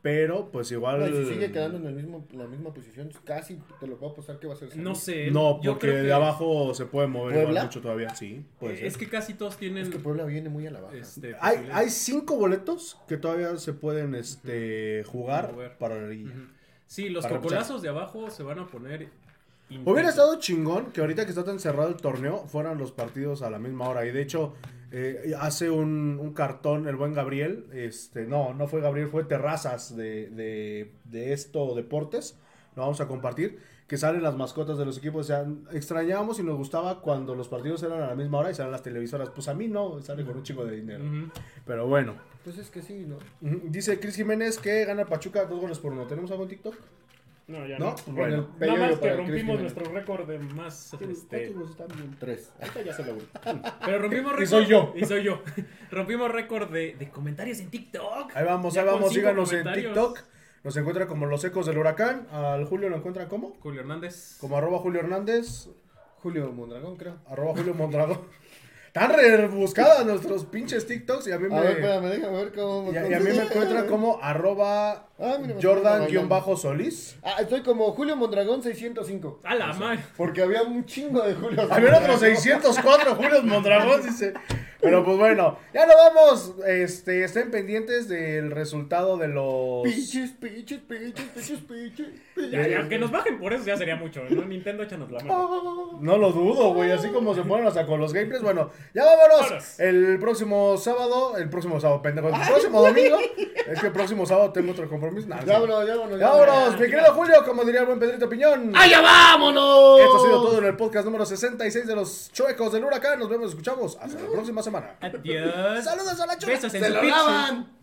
Pero, pues igual... Si sigue quedando en el mismo, la misma posición, casi te lo puedo apostar que va a ser No sé. No, porque de abajo se puede mover igual ¿Puebla? mucho todavía. Sí, puede eh, ser. Es que casi todos tienen. Es que Puebla viene muy a la baja. este, Hay, hay cinco boletos que todavía se pueden este, jugar Mover. para la liguilla. Ujú. Sí, los cocolazos de abajo se van a poner. Hubiera estado chingón que ahorita que está tan cerrado el torneo fueran los partidos a la misma hora. Y de hecho, eh, hace un, un cartón el buen Gabriel. Este, no, no fue Gabriel, fue Terrazas de, de, de esto deportes. Lo vamos a compartir. Que salen las mascotas de los equipos. O sea, extrañábamos y nos gustaba cuando los partidos eran a la misma hora y salen las televisoras. Pues a mí no, sale con un chico de dinero. Pero bueno. Pues es que sí, ¿no? Dice Cris Jiménez que gana Pachuca dos goles por uno. ¿Tenemos algo en TikTok? No, ya No, no. pues En bueno. Nada más que rompimos nuestro récord de más. Este. Tres. ahorita ya se lo Pero rompimos récord. Y soy yo. Y soy yo. rompimos récord de, de comentarios en TikTok. Ahí vamos, Ya ahí vamos, síganos en. TikTok. Nos encuentra como los ecos del huracán. Al Julio lo encuentran como? Julio Hernández. Como arroba Julio Hernández, Julio Mondragón, creo. arroba Julio Mondragón. Están rebuscadas nuestros pinches TikToks y a mí A ver, me, espérame, déjame ver cómo... y a, y a mí me encuentran como arroba Ah. Jordan-Solís. Ah, estoy como Julio Mondragón 605. A la madre. Porque había un chingo de Julio Había otros 604 Julios Mondragón, dice. Pero pues bueno, ya nos vamos. Este, estén pendientes del resultado de los. Piches, piches, piches, piches, piches. Ya, ya, que nos bajen por eso ya sería mucho. ¿no? Nintendo, échanos la mano. No lo dudo, güey. Así como se ponen hasta con los gameplays. Bueno, ya vámonos. Vámonos. El próximo sábado. El próximo sábado, pendejo. El próximo domingo. Es que el próximo sábado tengo otro compromiso. Nah, Ya vámonos, ya vámonos. Ya vámonos, mi querido Julio, como diría el buen Pedrito Piñón. ¡Allá vámonos! Esto ha sido todo en el podcast número 66 de los Chuecos del Huracán. Nos vemos, escuchamos. Hasta la próxima semana. Adiós. Saludos a la chueca. Besos en ¡Se su lo pizza. lavan!